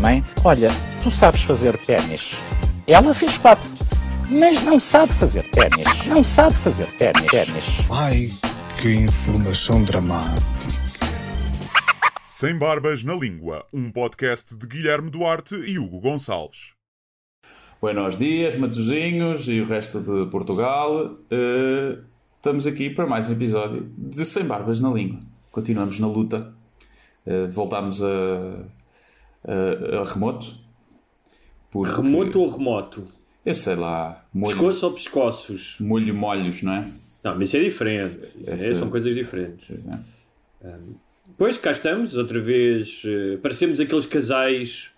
Mãe, olha, tu sabes fazer ténis. Ela fez quatro, mas não sabe fazer ténis. Não sabe fazer ténis. ténis. Ai, que informação dramática. Sem Barbas na Língua, um podcast de Guilherme Duarte e Hugo Gonçalves. Buenos dias, Matozinhos e o resto de Portugal. Eh, estamos aqui para mais um episódio de Sem Barbas na Língua. Continuamos na luta. Eh, voltámos a, a- a remoto. Porque- Remoto ou remoto? Eu sei lá. Molho, Pescoço ou pescoços? molho molhos, não é? Não, mas isso é diferente. Isso é- Essa- são coisas diferentes. Pois é. Pois, cá estamos, outra vez. eh, parecemos aqueles casais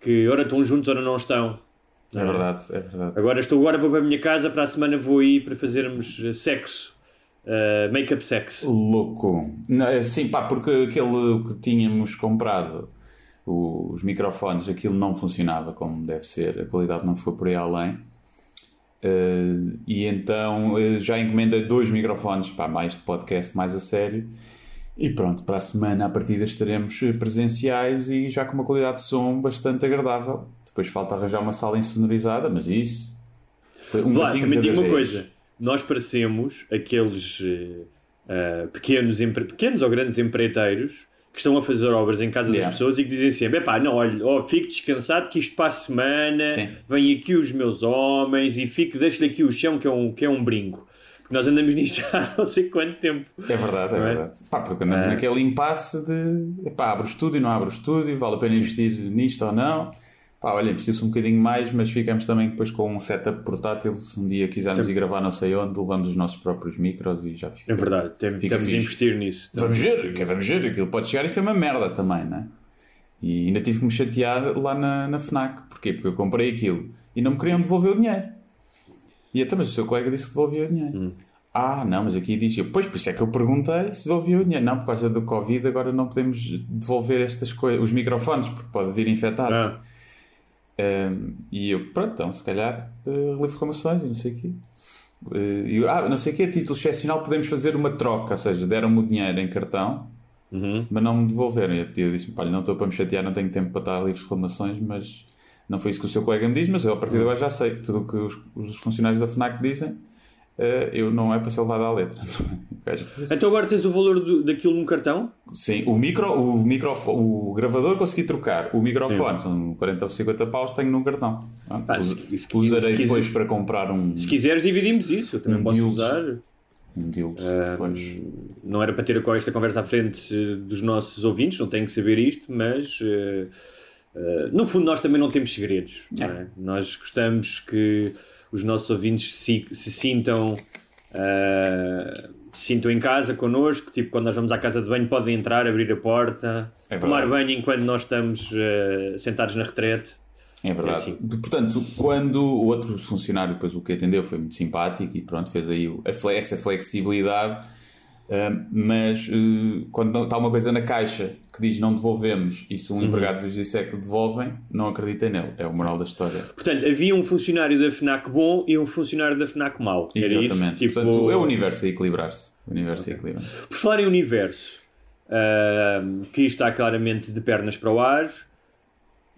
que ora estão juntos, ora não estão. É verdade, é verdade. Agora estou agora vou para a minha casa, para a semana vou aí para fazermos eh, sexo. Eh, make-up sex. Louco. Não, é, Sim, pá, porque aquele que tínhamos comprado, os microfones, aquilo não funcionava como deve ser, a qualidade não ficou por aí além. Eh, e então eh, já encomendei dois microfones, pá, mais de podcast, mais a sério. E pronto, para a semana, a partida, estaremos presenciais e já com uma qualidade de som bastante agradável. Depois falta arranjar uma sala insonorizada, mas isso. Um passinho também digo uma coisa. Nós parecemos aqueles eh, pequenos, empre- pequenos ou grandes empreiteiros que estão a fazer obras em casa Yeah. das pessoas e que dizem sempre: epá, não, olha, ó, fico descansado que isto para a semana Sim. vêm aqui os meus homens e fico, deixo-lhe aqui o chão que é um, que é um brinco. Porque nós andamos nisto há não sei quanto tempo. É verdade, é, é? verdade. Pá, porque andamos É. naquele impasse de epá, abre o estúdio, não abre o estúdio, vale a pena investir nisto ou não. Pá, olha, investiu-se um bocadinho mais, mas ficamos também depois com um setup portátil. Se um dia quisermos ir gravar não sei onde, levamos os nossos próprios micros e já fica. É verdade, tem- Fica a fixe. investir nisso. Vamos ver, que vamos ver, aquilo pode chegar e ser uma merda também, não é? E ainda tive que me chatear lá na, na FNAC. Porquê? Porque eu comprei aquilo e não me queriam devolver o dinheiro. E então, mas o seu colega disse que devolvia o dinheiro. Hum. Ah, não, mas aqui diz, eu, pois, por isso é que eu perguntei se devolvia o dinheiro. Não, por causa do Covid agora não podemos devolver estas coisas, os microfones, porque pode vir infectado. Ah, Um, e eu, pronto, então, se calhar, uh, relievo reclamações e não sei o quê. Uh, e eu, ah, não sei o quê, título excepcional podemos fazer uma troca, ou seja, deram-me o dinheiro em cartão, uhum. mas não me devolveram. E eu disse-me, olha, não estou para me chatear, não tenho tempo para estar a livres reclamações, mas não foi isso que o seu colega me diz, mas eu a partir de agora já sei. Tudo o que os, os funcionários da FNAC dizem, eu não é para ser levado à letra. Então agora tens o valor do- daquilo num cartão? Sim, o micro, o microfone, o gravador consegui trocar. O microfone, são 40 ou 50 paus, tenho num cartão. Pá, us- se- se- usarei se depois para comprar um, Se quiseres, dividimos isso. Eu também Um posso dildo. usar. um dildo. Ah. Não era para ter com esta conversa à frente eh, dos nossos ouvintes, não têm que saber isto, mas eh, eh, no fundo nós também não temos segredos. não é? Nós gostamos que os nossos ouvintes se, se sintam. ah, se sintam em casa connosco, tipo quando nós vamos à casa de banho podem entrar, abrir a porta, É tomar banho enquanto nós estamos eh, sentados na retrete. É verdade. assim. Portanto, quando o outro funcionário depois o que atendeu foi muito simpático e pronto, fez aí essa flexibilidade, mas ah, quando está uma coisa na caixa que diz não devolvemos e se um Uhum. empregado vos disser que devolvem, não acreditem nele. É o moral da história. Portanto, havia um funcionário da FNAC bom e um funcionário da FNAC mau. Era isso? Exatamente. Tipo, Portanto, é o universo a equilibrar-se. O universo a equilibrar-se. Por falar em universo, ahm, que está claramente de pernas para o ar,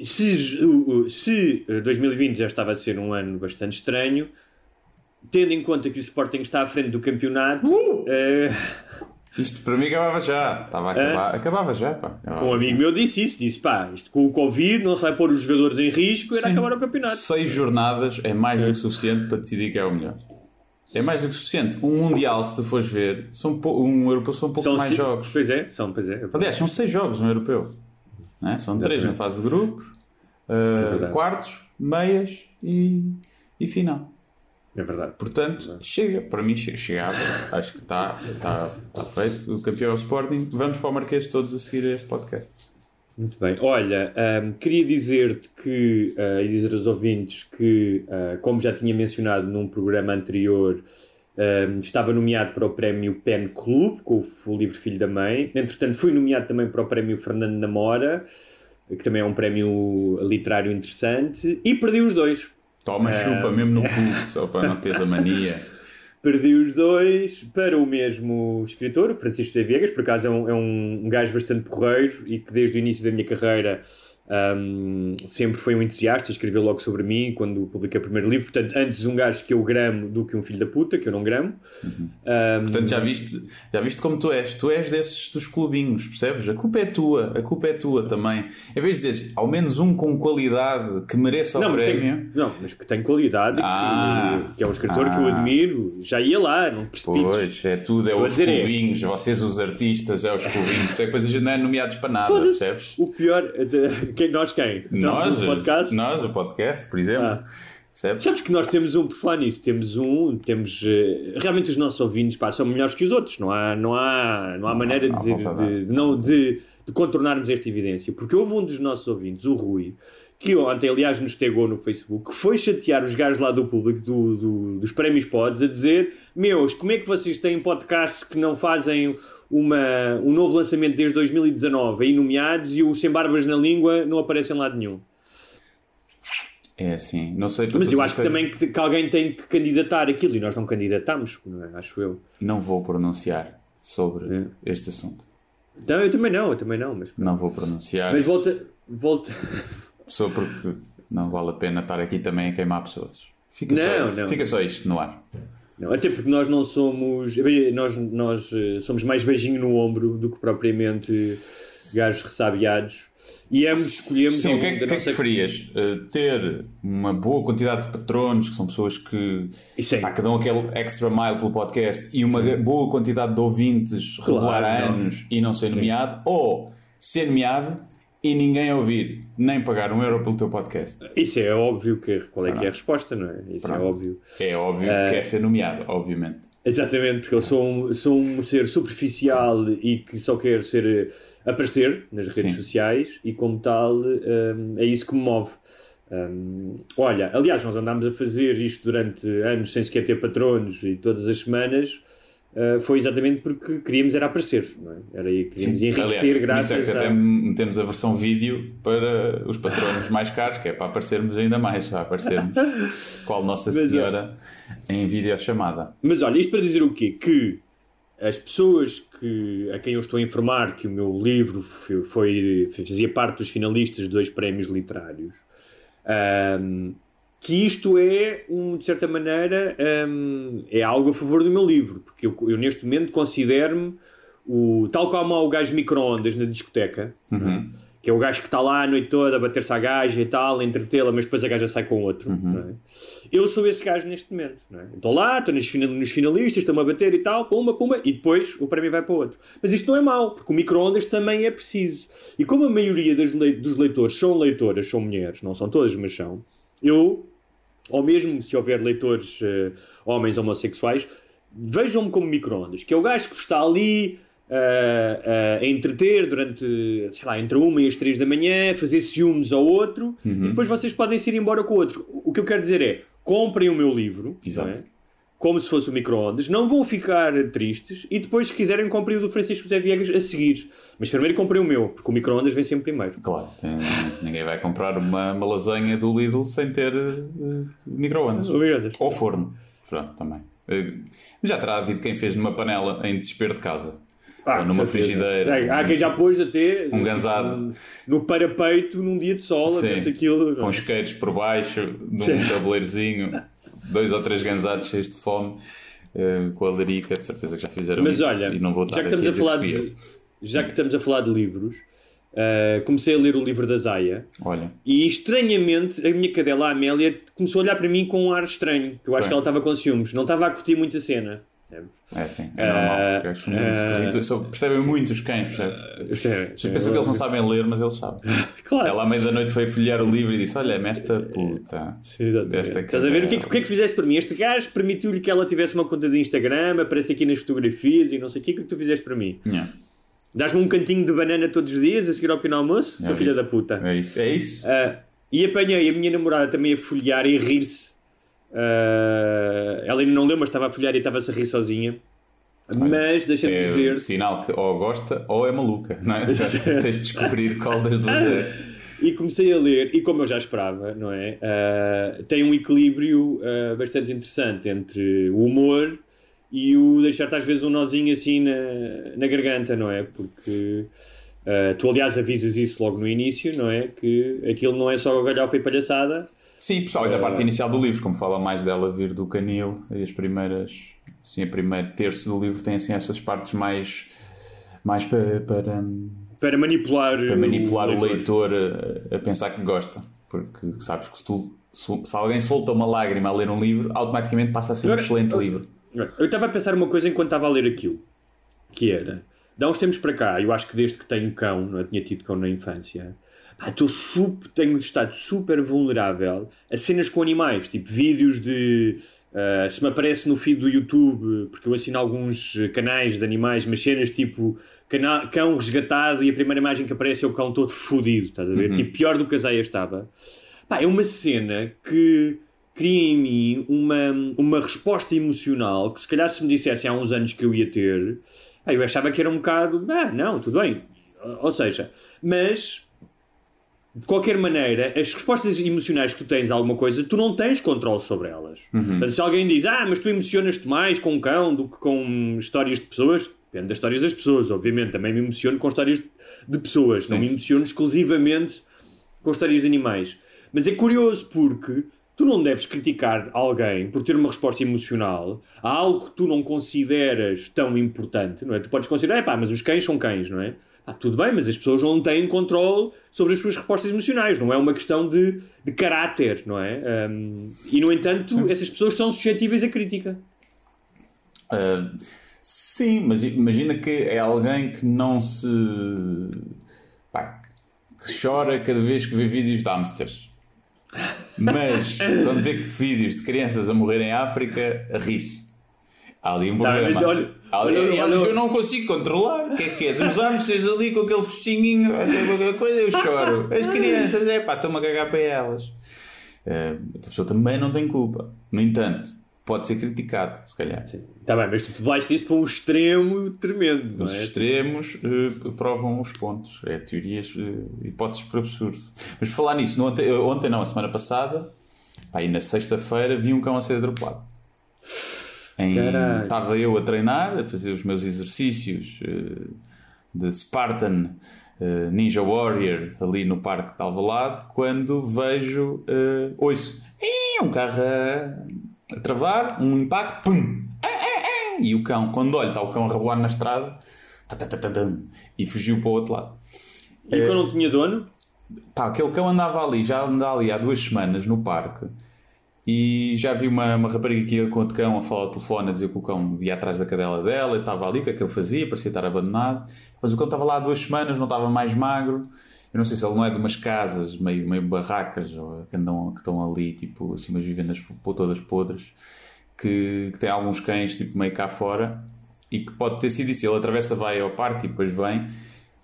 se, uh, uh, se uh, 2020 já estava a ser um ano bastante estranho, tendo em conta que o Sporting está à frente do campeonato, eh, Isto para mim acabava já. Estava a acabar. Acabava já, pá. Acabava. um amigo meu disse isso: disse pá, isto com o Covid não se vai pôr os jogadores em risco, era Sim. acabar o campeonato. Seis jornadas é mais do que suficiente para decidir quem é o melhor. É mais do que suficiente. Um Mundial, se tu fores ver, são um Europeu são um pouco mais ci- jogos. Pois é, são, pois é. Aliás, são seis jogos no Europeu. É? São três na fase de grupos, uh, verdade. quartos, meias e, e final. É verdade. Portanto, chega. Para mim, che- chegava. Acho que está está está feito. O campeão é o Sporting. Vamos para o Marquês todos a seguir a este podcast. Muito bem. Olha, ahm, queria dizer-te que, ah, e dizer aos ouvintes que, ah, como já tinha mencionado num programa anterior, ahm, estava nomeado para o prémio Pen Club, com o livro Filho da Mãe. Entretanto, fui nomeado também para o prémio Fernando Namora, que também é um prémio literário interessante, e perdi os dois. Toma chupa mesmo no cu, só para não teres a mania. Perdi os dois para o mesmo escritor, o Francisco de Viegas, por acaso é um, é um gajo bastante porreiro e que desde o início da minha carreira um, sempre foi um entusiasta, escreveu logo sobre mim quando publiquei o primeiro livro. Portanto, antes um gajo que eu gramo do que um filho da puta, que eu não gramo. Um, Portanto, já viste, já viste como tu és? Tu és desses dos clubinhos, percebes? A culpa é tua, a culpa é tua também. Em vez de dizeres ao menos um com qualidade que mereça não, o mas prémio. tem, não, mas que tem qualidade, Ah. que, que é um escritor que eu Ah. admiro, já ia lá, não percebi. Pois, é tudo, é os dizer é- clubinhos, vocês os artistas, é os clubinhos. É depois a gente não é nomeados para nada, percebes? O pior, de- quem, nós quem? Nós, o podcast? nós, o podcast, por exemplo. Ah. Percebes? Sabes que nós temos um, por falar nisso, temos um, temos. eh, realmente os nossos ouvintes pá, são melhores que os outros, não há, não há, não há maneira não dizer, a de, não, de, de contornarmos esta evidência. Porque houve um dos nossos ouvintes, o Rui, que ontem, aliás, nos tegou no Facebook, que foi chatear os gajos lá do público do, do- dos prémios Pods a dizer: Meus, como é que vocês têm podcasts que não fazem uma, um novo lançamento desde 2019 aí nomeados e os sem barbas na língua não aparecem lá de nenhum? É assim, não sei. Mas eu acho que também que, que alguém tem que candidatar aquilo e nós não candidatamos, não é? acho eu. Não vou pronunciar sobre É. este assunto. Então, eu também não, eu também não, mas, Não vou pronunciar. mas volta, volta. Só porque não vale a pena estar aqui também a queimar pessoas. Fica, Não, só, não. fica só isto no ar. Não, até porque nós não somos, nós, nós eh, somos mais beijinho no ombro do que propriamente gajos ressabiados e ambos escolhemos Sim, ao o que é, que- o que é que nossa- preferias? Uh, ter uma boa quantidade de patronos, que são pessoas que, é. pá, que dão aquele extra mile pelo podcast, e uma boa quantidade de ouvintes regular há Claro, não. anos e não ser nomeado, ou ser nomeado e ninguém ouvir, nem pagar um euro pelo teu podcast. Isso é óbvio que qual é que é a resposta, não é? Isso é Pronto. óbvio. É óbvio Eh, que é ser nomeado, obviamente. Exatamente, porque eu sou um, sou um ser superficial e que só quer ser eh, aparecer nas redes Sim. sociais e como tal hum, é isso que me move. Hum, olha, aliás, nós andámos a fazer isto durante anos sem sequer ter patronos e todas as semanas uh, foi exatamente porque queríamos era aparecer, não é? Era aí, queríamos enriquecer Aliás, por isso é graças que até a... metemos a versão vídeo para os patronos mais caros, que é para aparecermos ainda mais, para aparecermos qual Nossa Mas, Senhora em videochamada. Mas olha, isto para dizer o quê? Que as pessoas que, a quem eu estou a informar que o meu livro foi, foi- fazia parte dos finalistas de dois prémios literários, ahm, que isto é, um, de certa maneira, ahm, é algo a favor do meu livro, porque eu, eu neste momento considero-me o, tal como há o gajo de micro-ondas na discoteca, não é? que é o gajo que está lá a noite toda a bater-se à gaja e tal, a entretê-la, mas depois a gaja sai com outro. não é? Eu sou esse gajo neste momento. É? Estou lá, estou nos, nos finalistas, estou-me a bater e tal, pumba, pumba, e depois o prémio vai para outro. Mas isto não é mau, porque o micro-ondas também é preciso. E como a maioria das lei- dos leitores são leitoras, são mulheres, não são todas, mas são, eu, ou mesmo se houver leitores eh, homens homossexuais, vejam-me como micro-ondas, que é o gajo que está ali ah, ah, a entreter durante, sei lá, entre uma e as três da manhã, fazer ciúmes ao outro, e depois vocês podem se ir embora com o outro. O que eu quero dizer é, comprem o meu livro, Exato. não é? Como se fosse o micro-ondas, não vão ficar tristes e depois, se quiserem, comprem o do Francisco José Viegas a seguir. Mas primeiro comprem o meu, porque o micro-ondas vem sempre primeiro. Claro, tem- ninguém vai comprar uma, uma lasanha do Lidl sem ter uh, micro-ondas. Ou forno. Pronto, também. Uh, já terá havido quem fez numa panela em desespero de casa. Ah, Ou numa frigideira. É, Há quem já pôs até Um ganzado. no, no parapeito num dia de sol, Sim, aquilo. com isqueiros por baixo, num Sim. tabuleirozinho, dois ou três gansados cheios de fome, uh, com a larica, de certeza que já fizeram Mas isso. olha, já que estamos aqui a falar de, já que estamos a falar de livros, ah, comecei a ler o livro da Zaya. Olha, e estranhamente a minha cadela a Amélia começou a olhar para mim com um ar estranho, que eu acho Bem. que ela estava com ciúmes, não estava a curtir muito a cena. Percebes? é assim, é normal. Ah, porque acho muito ah, só percebem muito os cães, percebe? Sério, Vocês pensam que eles não sabem ler, mas eles sabem. Claro. Ela à meia da noite foi folhear o livro e disse: Olha-me esta puta. Sim. Desta Estás a ver? O que, é que- o que é que fizeste para mim? Este gajo permitiu-lhe que ela tivesse uma conta de Instagram, aparece aqui nas fotografias e não sei o que, o que é que tu fizeste para mim? Yeah. Dás-me um cantinho de banana todos os dias a seguir ao pequeno almoço? É Sou filha da puta. É isso. É isso. Ah, e apanhei a minha namorada também a folhear e a rir-se. Ah, ela ainda não leu, mas estava a folhear e estava-se a rir sozinha. Mas deixa-me É dizer. sinal que ou gosta ou é maluca, não é? Tens de descobrir qual das duas é. E comecei a ler, e como eu já esperava, não é? Ah, tem um equilíbrio ah, bastante interessante entre o humor e o deixar-te às vezes um nozinho assim na, na garganta, não é? Porque ah, tu, aliás, avisas isso logo no início, não é? Que aquilo não é só galhofa e palhaçada. Sim, pessoal, da parte inicial do livro, como fala mais dela vir do canil, e as primeiras, sim, a primeiro terço do livro tem assim essas partes mais, mais para, para, Para manipular, para manipular o leitor a, a pensar que gosta. Porque sabes que se, tu, se, alguém solta uma lágrima a ler um livro, automaticamente passa a ser um Agora, excelente eu- livro. Eu estava a pensar uma coisa enquanto estava a ler aquilo, que era, dá uns tempos para cá, eu acho que desde que tenho cão, não é? tinha tido cão na infância, pá, estou super, tenho estado super vulnerável a cenas com animais, tipo vídeos de, ah, se me aparece no feed do YouTube, porque eu assino alguns canais de animais, mas cenas tipo cana- cão resgatado e a primeira imagem que aparece é o cão todo fodido, estás a ver? Tipo, pior do que a Zaya estava. Pá, é uma cena que cria em mim uma, uma resposta emocional que se calhar se me dissessem há uns anos que eu ia ter, pá, eu achava que era um bocado, ah, não, tudo bem. Ou seja, mas de qualquer maneira, as respostas emocionais que tu tens a alguma coisa, tu não tens controle sobre elas. Portanto, se alguém diz, ah, mas tu emocionas-te mais com um cão do que com histórias de pessoas, depende das histórias das pessoas, obviamente. Também me emociono com histórias de pessoas, não me emociono exclusivamente com histórias de animais. Mas é curioso porque tu não deves criticar alguém por ter uma resposta emocional a algo que tu não consideras tão importante, não é? Tu podes considerar, pá, mas os cães são cães, não é? Ah, tudo bem, mas as pessoas não têm controle sobre as suas respostas emocionais, não é uma questão de, de caráter, não é? Um, e no entanto, essas pessoas são suscetíveis à crítica. Ah, sim, mas imagina que é alguém que não se. pá, que chora cada vez que vê vídeos de hamsters. Mas quando vê vídeos de crianças a morrer em África, ri-se. Há ali um Tá, problema. mas olha- Há ali- olha- e ela olha- diz, eu não consigo controlar. O que é que é? Os hamsters ali com aquele focinhinho, até qualquer coisa, eu choro. As crianças, é pá, estão-me a cagar para elas. Ah, a pessoa também não tem culpa. No entanto, pode ser criticado, se calhar. Está bem, mas tu levaste isso para um extremo tremendo, não Os é? extremos eh, provam os pontos. É teorias, eh, hipóteses por absurdo. Mas falar nisso, ontem, eh, ontem não, a semana passada, pá, e na sexta-feira, vi um cão a ser atropelado. Em-. Estava eu a treinar, a fazer os meus exercícios eh, de Spartan eh, Ninja Warrior ali no Parque de Alvalade, quando vejo, eh, ouço, "Ih, um carro a, a travar, um impacto, pum, e o cão, quando olho, está o cão a rebolar na estrada e fugiu para o outro lado. E o cão não tinha dono? Pá, aquele cão andava ali, já anda ali há duas semanas no parque e já vi uma, uma rapariga que ia com outro cão a falar ao telefone a dizer que o cão ia atrás da cadela dela e estava ali, o que é que ele fazia, parecia estar abandonado. Mas o cão estava lá há duas semanas, não estava mais magro. Eu não sei se ele não é de umas casas meio, meio barracas ou que, andam, que estão ali, tipo, assim, umas vivendas todas podres, que, que tem alguns cães, tipo, meio cá fora e que pode ter sido isso. Ele atravessa, vai ao parque e depois vem.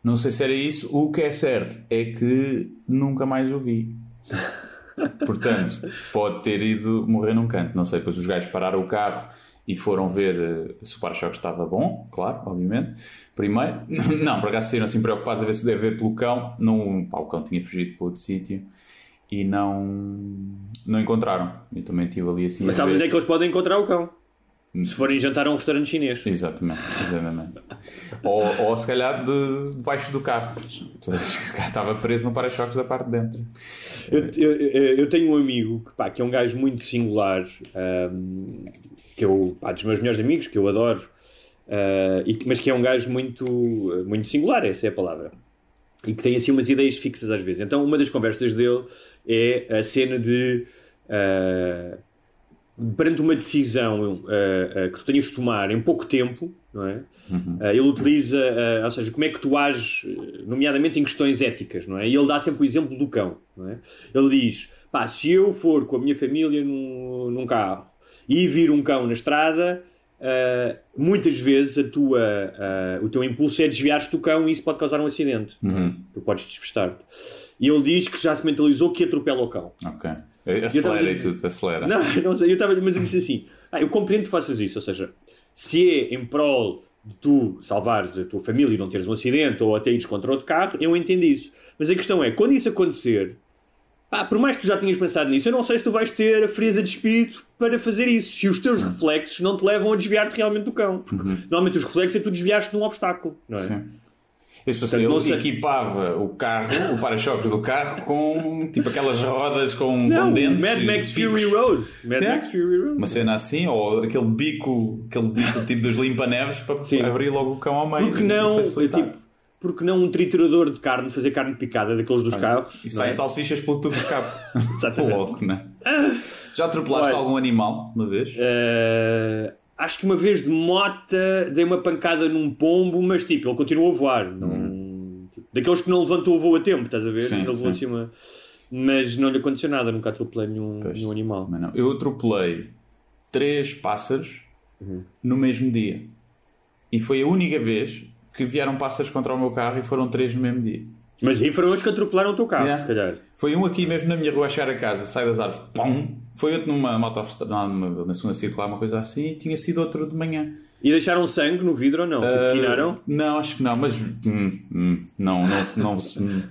Não sei se era isso. O que é certo é que nunca mais o vi. Portanto, pode ter ido morrer num canto. Não sei, depois os gajos pararam o carro e foram ver eh, se o para-choque estava bom, claro, obviamente. Primeiro, não, por acaso saíram assim preocupados a ver se deve ver pelo cão. Não, pá, o cão tinha fugido para outro sítio e não, não encontraram. Eu também estive ali assim. Mas sabes ver. onde é que eles podem encontrar o cão? Se forem jantar a um restaurante chinês. Exatamente, exatamente. ou, ou se calhar de, debaixo do carro. Estava preso no para-choques da parte de dentro. Eu, eu, eu- tenho um amigo que, pá, que é um gajo muito singular, ahm, que eu, pá, dos meus melhores amigos, que eu adoro, ah, e, mas que é um gajo muito, muito singular, essa é a palavra. E que tem assim umas ideias fixas às vezes. Então, uma das conversas dele é a cena de. ah, perante uma decisão ah, que tu tenhas de tomar em pouco tempo, não é? Ah, ele utiliza, ou seja, como é que tu ages, eh, nomeadamente em questões éticas, não é? E ele dá sempre o exemplo do cão, não é? Ele diz: pá, se eu for com a minha família num, num carro e vir um cão na estrada, uh, muitas vezes a tua, uh, o teu impulso é desviar-te do cão e isso pode causar um acidente. Uhum. Tu podes despistar-te. E ele diz que já se mentalizou que atropela o cão. Ok. Acelera e tudo, acelera. Não, não sei, eu estava mas eu disse assim: ah, eu compreendo que tu faças isso, ou seja, se é em prol de tu salvares a tua família e não teres um acidente ou até ires contra outro carro, eu entendo isso. Mas a questão é, quando isso acontecer, pá, por mais que tu já tenhas pensado nisso, eu não sei se tu vais ter a frieza de espírito para fazer isso. Se os teus reflexos não te levam a desviar-te realmente do cão. Porque normalmente os reflexos é tu desviaste de um obstáculo, não é? Sim. Isso, assim, não ele sei. equipava o carro, o para-choques do carro, com tipo aquelas rodas com, Não, com dentes. Mad Max. Fury Road. Mad Yeah. Max Fury Road. Uma cena assim, ou aquele bico, aquele bico tipo dos limpa-neves para Sim. abrir logo o cão ao meio. Porque não, tipo, porque não um triturador de carne, fazer carne picada daqueles dos carros? E saem é? salsichas pelo tubo de cabo. Exatamente. logo, né? Já atropelaste Olha. algum animal uma vez? Eh, acho que uma vez de mota dei uma pancada num pombo, mas tipo, ele continuou a voar. Não, tipo, daqueles que não levantou o voo a tempo, estás a ver? Sim, ele voou acima. Mas não lhe aconteceu nada, nunca atropelei nenhum, Pois. nenhum animal. Eu atropelei três pássaros Uhum. no mesmo dia. E foi a única vez que vieram pássaros contra o meu carro e foram três no mesmo dia. Mas aí foram os que atropelaram o teu carro, Yeah. se calhar. Foi um aqui mesmo na minha rua a chegar a casa, sai das árvores, pum! Foi outro numa motostrada, numa, na segunda circular, uma coisa assim, e tinha sido outro de manhã. E deixaram sangue no vidro ou não? Ah, tiraram? Não, acho que não, mas hum, hum, não, não, não, hum,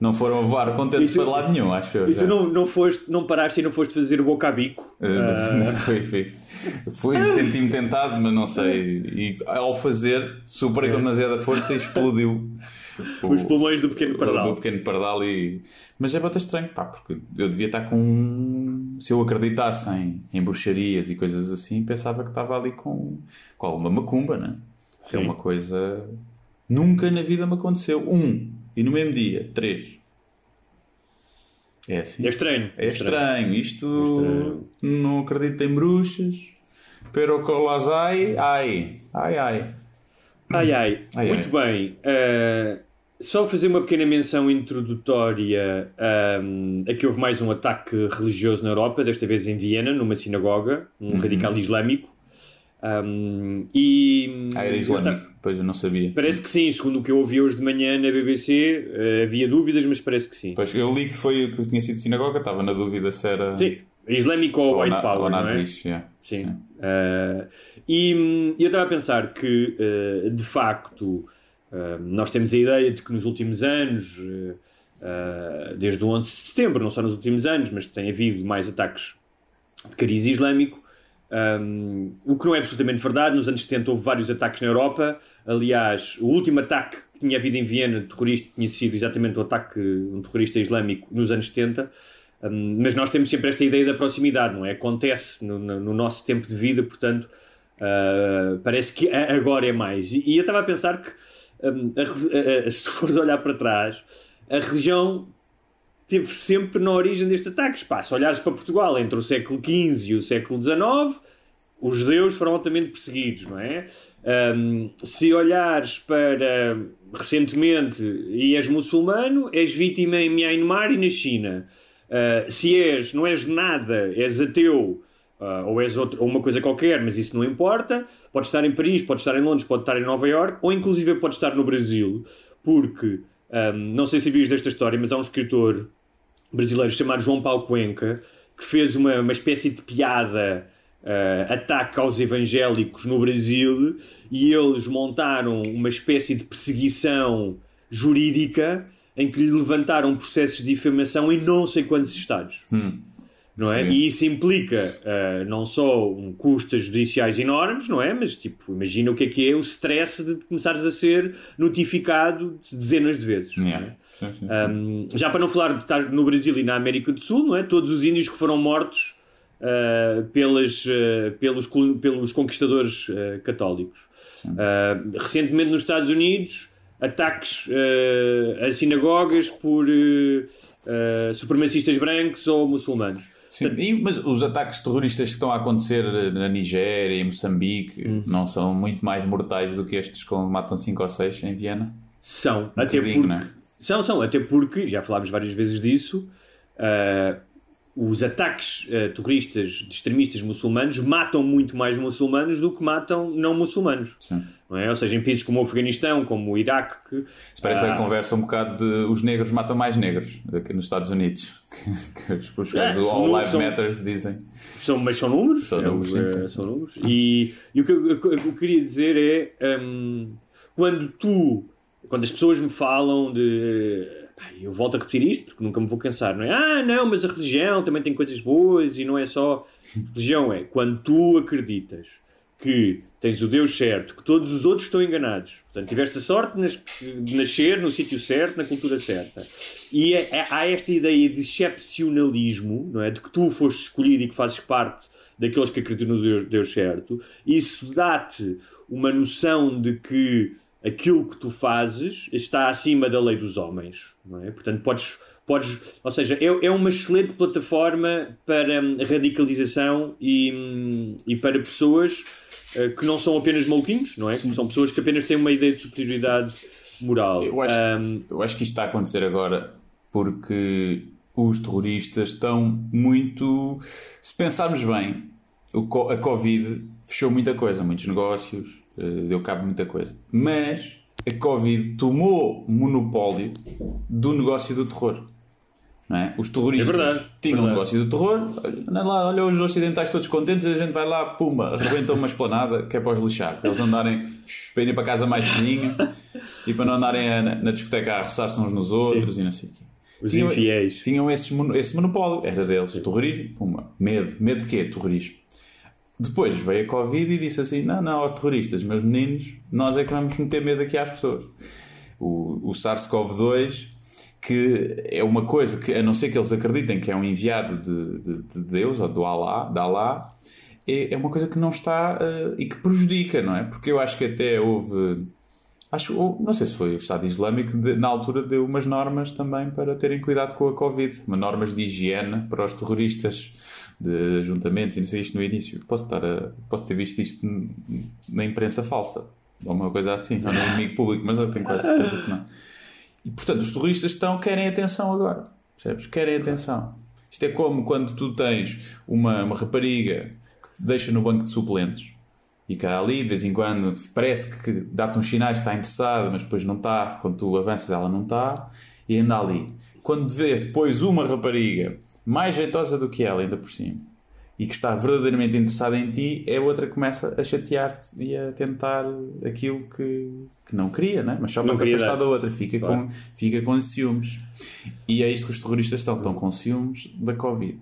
não foram a voar contentes tu- para lado nenhum, acho eu. E já. tu não, não, foste, não paraste e não foste fazer o boca a bico? Uh, foi, foi. Fui, senti-me tentado, mas não sei. E ao fazer, superei com demasiada força e explodiu. o- Os pulmões do pequeno pardal. Do pequeno pardal e... Mas é bastante estranho, pá, porque eu devia estar com... Se eu acreditasse em, em bruxarias e coisas assim, pensava que estava ali com, com alguma macumba, né? É Sim. uma coisa... Nunca na vida me aconteceu. Um. E no mesmo dia. Três. É assim. É estranho. É estranho. Isto estranho. não acredito em bruxas. Pero colazai, ai, ai, ai. Ai ai, Ai, muito bem. Uh, só fazer uma pequena menção introdutória um, a que houve mais um ataque religioso na Europa, desta vez em Viena, numa sinagoga, um Uhum. radical islâmico. Um, e Ah, era islâmico. Pois eu não sabia. Parece que sim, segundo o que eu ouvi hoje de manhã na BBC, uh, havia dúvidas, mas parece que sim. Pois eu li que foi o que tinha sido sinagoga, estava na dúvida se era. Sim, islâmico ou, ou, white na, power, ou não é? nazis. yeah. Sim. Uh, e hum, eu estava a pensar que, uh, de facto, nós temos a ideia de que nos últimos anos, uh, desde o 11 de setembro, não só nos últimos anos, mas tem havido mais ataques de cariz islâmico. Um, o que não é absolutamente verdade, nos anos 70 houve vários ataques na Europa. Aliás, o último ataque que tinha havido em Viena, terrorista, tinha sido exatamente o ataque de um terrorista islâmico nos anos 70. Um, mas nós temos sempre esta ideia da proximidade, não é? Acontece no, no- no nosso tempo de vida, portanto, uh, parece que agora é mais. E, e eu estava a pensar que, um, re- a- a- se tu fores olhar para trás, a religião teve sempre na origem destes ataques. Pá, se olhares para Portugal entre o século XV e o século XIX, os judeus foram altamente perseguidos, não é? Um, se olhares para recentemente e és muçulmano, és vítima em Myanmar e na China. Uh, se és, não és nada, és ateu, uh, ou és outro, ou uma coisa qualquer, mas isso não importa. Pode estar em Paris, pode estar em Londres, pode estar em Nova York, ou inclusive pode estar no Brasil, porque um, não sei se sabias desta história, mas há um escritor brasileiro chamado João Paulo Cuenca que fez uma, uma espécie de piada uh, ataque aos evangélicos no Brasil e eles montaram uma espécie de perseguição jurídica em que lhe levantaram processos de difamação em não sei quantos estados. Não é? Sim. E isso implica uh, não só um custos judiciais enormes, não é? Mas tipo, imagina o que é que é o stress de começares a ser notificado dezenas de vezes. é? Yeah. Sim, sim. Um, já para não falar de estar no Brasil e na América do Sul, não é? Todos os índios que foram mortos uh, pelas, uh, pelos, pelos conquistadores católicos. Recentemente nos Estados Unidos, ataques a sinagogas por supremacistas brancos ou muçulmanos. Sim, mas os ataques terroristas que estão a acontecer na Nigéria e Moçambique Hum. não são muito mais mortais do que estes que matam 5 ou 6 em Viena? São, Um até porque. não é? São, são, até porque, já falámos várias vezes disso, ah, os ataques uh, terroristas de extremistas muçulmanos matam muito mais muçulmanos do que matam não muçulmanos. Sim. Não é? Ou seja, em países como o Afeganistão, como o Iraque. Que, Isso parece ah, a conversa um bocado de os negros matam mais negros aqui nos Estados Unidos. que os, os É, gajos do All Lives Matters dizem. São, mas são números. São é, números, sim, é, sim. são números. E, e o, que eu, que eu queria dizer é hum, quando tu, quando as pessoas me falam de. Eu volto a repetir isto porque nunca me vou cansar, não é? Ah, não, mas a religião também tem coisas boas e não é só. Religião é quando tu acreditas que tens o Deus certo, que todos os outros estão enganados. Portanto, tiveste a sorte de nascer no sítio certo, na cultura certa. E é- é- há esta ideia de excepcionalismo, não é? De que tu foste escolhido e que fazes parte daqueles que acreditam no Deus, Deus certo. Isso dá-te uma noção de que aquilo que tu fazes está acima da lei dos homens, não é? Portanto, podes, podes ou seja, é, é uma excelente plataforma para hum, radicalização e, hum, e para pessoas eh, que não são apenas maluquinhos, não é? São pessoas que apenas têm uma ideia de superioridade moral. Eu acho, Hum, eu acho que isto está a acontecer agora porque os terroristas estão muito. Se pensarmos bem, a Covid fechou muita coisa, muitos negócios, deu cabo muita coisa. Mas a Covid tomou monopólio do negócio do terror. Não é? Os terroristas É verdade, tinham o verdade. negócio do terror, olha lá, olha os ocidentais todos contentes, a gente vai lá, pumba, arrebenta uma esplanada que é para os lixar, para eles andarem para irem para casa mais fininho e para não andarem a- na, discoteca a roçar-se uns nos outros e não sei o quê. Os Tinham- infiéis. Tinham esse, mono- esse monopólio, era deles. Terrorismo, pumba, medo. Medo de quê? Terrorismo. Depois veio a Covid e disse assim: não, não, ó, terroristas, meus meninos, nós é que vamos meter medo aqui às pessoas. O, o SARS-CoV-2, que é uma coisa que, a não ser que eles acreditem que é um enviado de, de- de Deus ou do Alá, de Alá, é, é uma coisa que não está eh, e que prejudica, não é? Porque eu acho que até houve. Acho, ou, não sei se foi o Estado Islâmico, de- na altura deu umas normas também para terem cuidado com a Covid, normas de higiene para os terroristas de ajuntamentos e não sei isto no início. Posso, estar a- posso ter visto isto na imprensa falsa, ou uma coisa assim, ou no inimigo público, mas eu tenho quase certeza que não. E portanto, os terroristas estão, querem atenção agora, percebes? Querem atenção. Isto é como quando tu tens uma, uma rapariga que te deixa no banco de suplentes e que ali, de vez em quando, parece que dá-te uns sinais que está interessada, mas depois não está. Quando tu avanças, ela não está e anda ali. Quando vês depois uma rapariga mais jeitosa do que ela, ainda por cima, e que está verdadeiramente interessada em ti, é outra que começa a chatear-te e a tentar aquilo que, que não queria, né? mas só Não para te afastar da outra, fica, Claro. com, fica com ciúmes. E é isto que os terroristas estão, estão com ciúmes da Covid.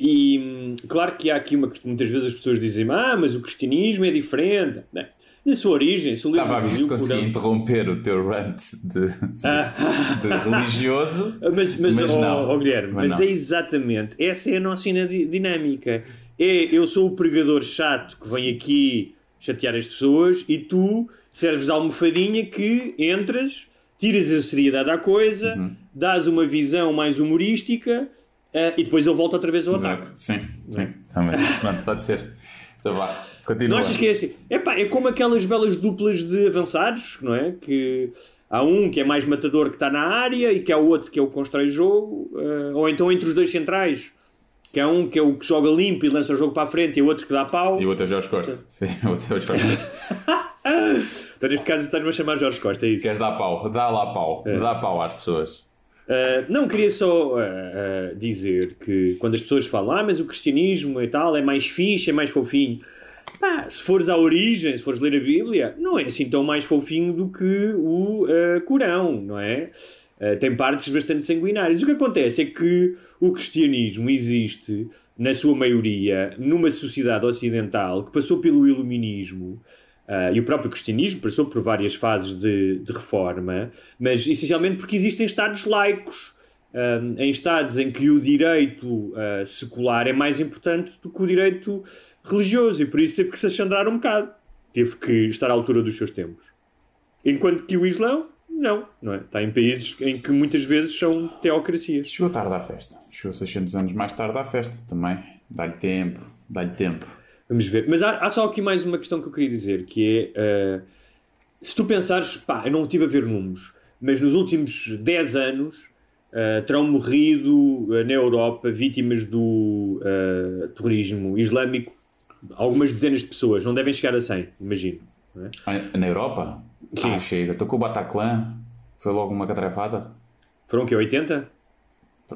E hum, claro que há aqui uma que muitas vezes as pessoas dizem ah, mas o cristianismo é diferente. Bem, na sua origem, se o livro Estava a ver se conseguia interromper o teu rant de, de religioso. Mas, mas, Mas ó, não. ó, Guilherme, Mas mas, não. é exatamente, essa é a nossa di- dinâmica. É, eu sou o pregador chato que vem aqui chatear as pessoas e tu serves de almofadinha que entras, tiras a seriedade à coisa, Uhum. dás uma visão mais humorística eh, e depois ele volta outra vez ao ataque. Exato, sim, sim, também. Pronto, pode ser. Então vá, continua. Não achas que é assim? Epá, é como aquelas belas duplas de avançados, não é? Que há um que é mais matador que está na área e que há o outro que é o que constrói jogo, eh, ou então entre os dois centrais, que há um que é o que joga limpo e lança o jogo para a frente e o outro que dá pau. E o outro é o Jorge Costa. Sim, o outro é o Jorge Costa. Então neste caso estás-me a chamar Jorge Costa, é isso? Queres dar pau? Dá lá pau. Dá pau às pessoas. Uh, não, queria só uh, uh, dizer que quando as pessoas falam, ah, mas o cristianismo e tal é mais fixe, é mais fofinho. Pá, se fores à origem, se fores ler a Bíblia, não é assim tão mais fofinho do que o uh, Corão, não é? Uh, tem partes bastante sanguinárias. O que acontece é que o cristianismo existe, na sua maioria, numa sociedade ocidental que passou pelo iluminismo. Uh, e o próprio cristianismo passou por várias fases de, de reforma, mas essencialmente porque existem Estados laicos, um, em Estados em que o direito uh, secular é mais importante do que o direito religioso, e por isso teve que se achandrar um bocado, teve que estar à altura dos seus tempos. Enquanto que o Islão, não, não é? Está em países em que muitas vezes são teocracias. Chegou tarde à festa. Chegou 600 anos mais tarde à festa também. Dá-lhe tempo. Dá-lhe tempo. Vamos ver. Mas há, há, só aqui mais uma questão que eu queria dizer, que é, uh, se tu pensares, pá, eu não estive a ver números, mas nos últimos 10 anos, uh, terão morrido uh, na Europa vítimas do uh, terrorismo islâmico. Algumas dezenas de pessoas, não devem chegar a 100, imagino. É? Ah, Na Europa? Sim. Ah, chega. Estou com o Bataclan. Foi logo uma catrafada? Foram o quê? 80?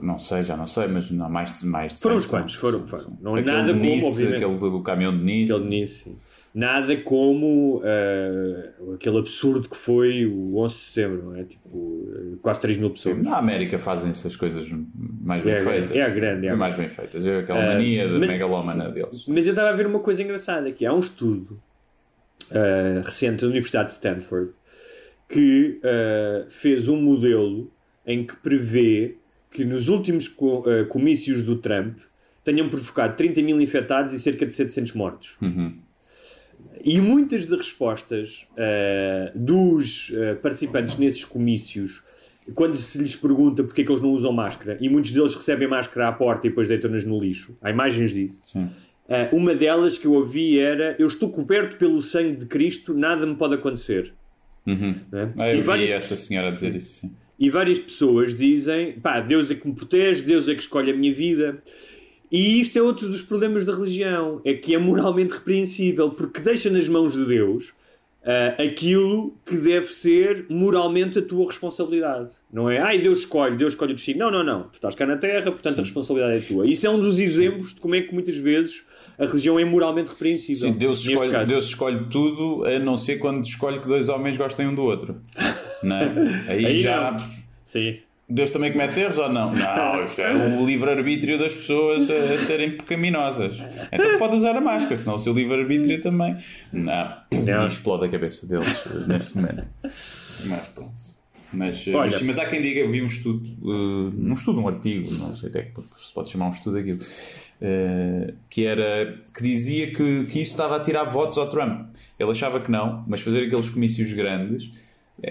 Não sei, já não sei, mas não, mais, de- mais de Foram 100 uns quantos, foram, foram. Não, Aquele nada de como, Nice, obviamente. aquele do caminhão de Nice. Aquele de Nice, sim. Nada como uh, aquele absurdo que foi o 11 de setembro, não é? Tipo, uh, quase 3 mil pessoas. Na América fazem essas coisas mais bem É a grande, feitas. é a grande, é a mais bem feitas. É aquela mania de mas- megalómana deles. Mas eu estava a ver uma coisa engraçada aqui. Há um estudo uh, recente da Universidade de Stanford que uh, fez um modelo em que prevê que nos últimos co- uh, comícios do Trump tenham provocado 30 mil infectados e cerca de 700 mortos. E muitas das respostas uh, dos uh, participantes nesses comícios, quando se lhes pergunta porque é que eles não usam máscara, e muitos deles recebem máscara à porta e depois deitam-nas no lixo, há imagens disso. Sim. Uh, uma delas que eu ouvi era: Eu estou coberto pelo sangue de Cristo, nada me pode acontecer. Não é? Ah, eu e, vi várias, essa senhora dizer isso. Sim. e várias pessoas dizem: Pá, Deus é que me protege, Deus é que escolhe a minha vida. E isto é outro dos problemas da religião: é que é moralmente repreensível, porque deixa nas mãos de Deus ah, aquilo que deve ser moralmente a tua responsabilidade. Não é, ai, Deus escolhe, Deus escolhe o destino. Não, não, não. Tu estás cá na Terra, portanto a responsabilidade é tua. Isso é um dos exemplos de como é que muitas vezes a religião é moralmente repreensível. Sim, Deus, escolhe, caso. Deus escolhe tudo, a não ser quando escolhe que dois homens gostem um do outro. Não é? Aí, Aí já. não. Sim. Deus também comete erros ou não? Não, isto é o livre-arbítrio das pessoas a, a serem pecaminosas. Então pode usar a máscara, senão o seu livre-arbítrio também. Não, Não. Explode a cabeça deles eh, neste momento. Mas pronto. Mas, eh, Olha. mas, mas há quem diga, eu vi um estudo, eh, um estudo, um artigo, não sei até que se pode chamar um estudo aquilo, eh, que era que dizia que, que isso estava a tirar votos ao Trump. Ele achava que não, mas fazer aqueles comícios grandes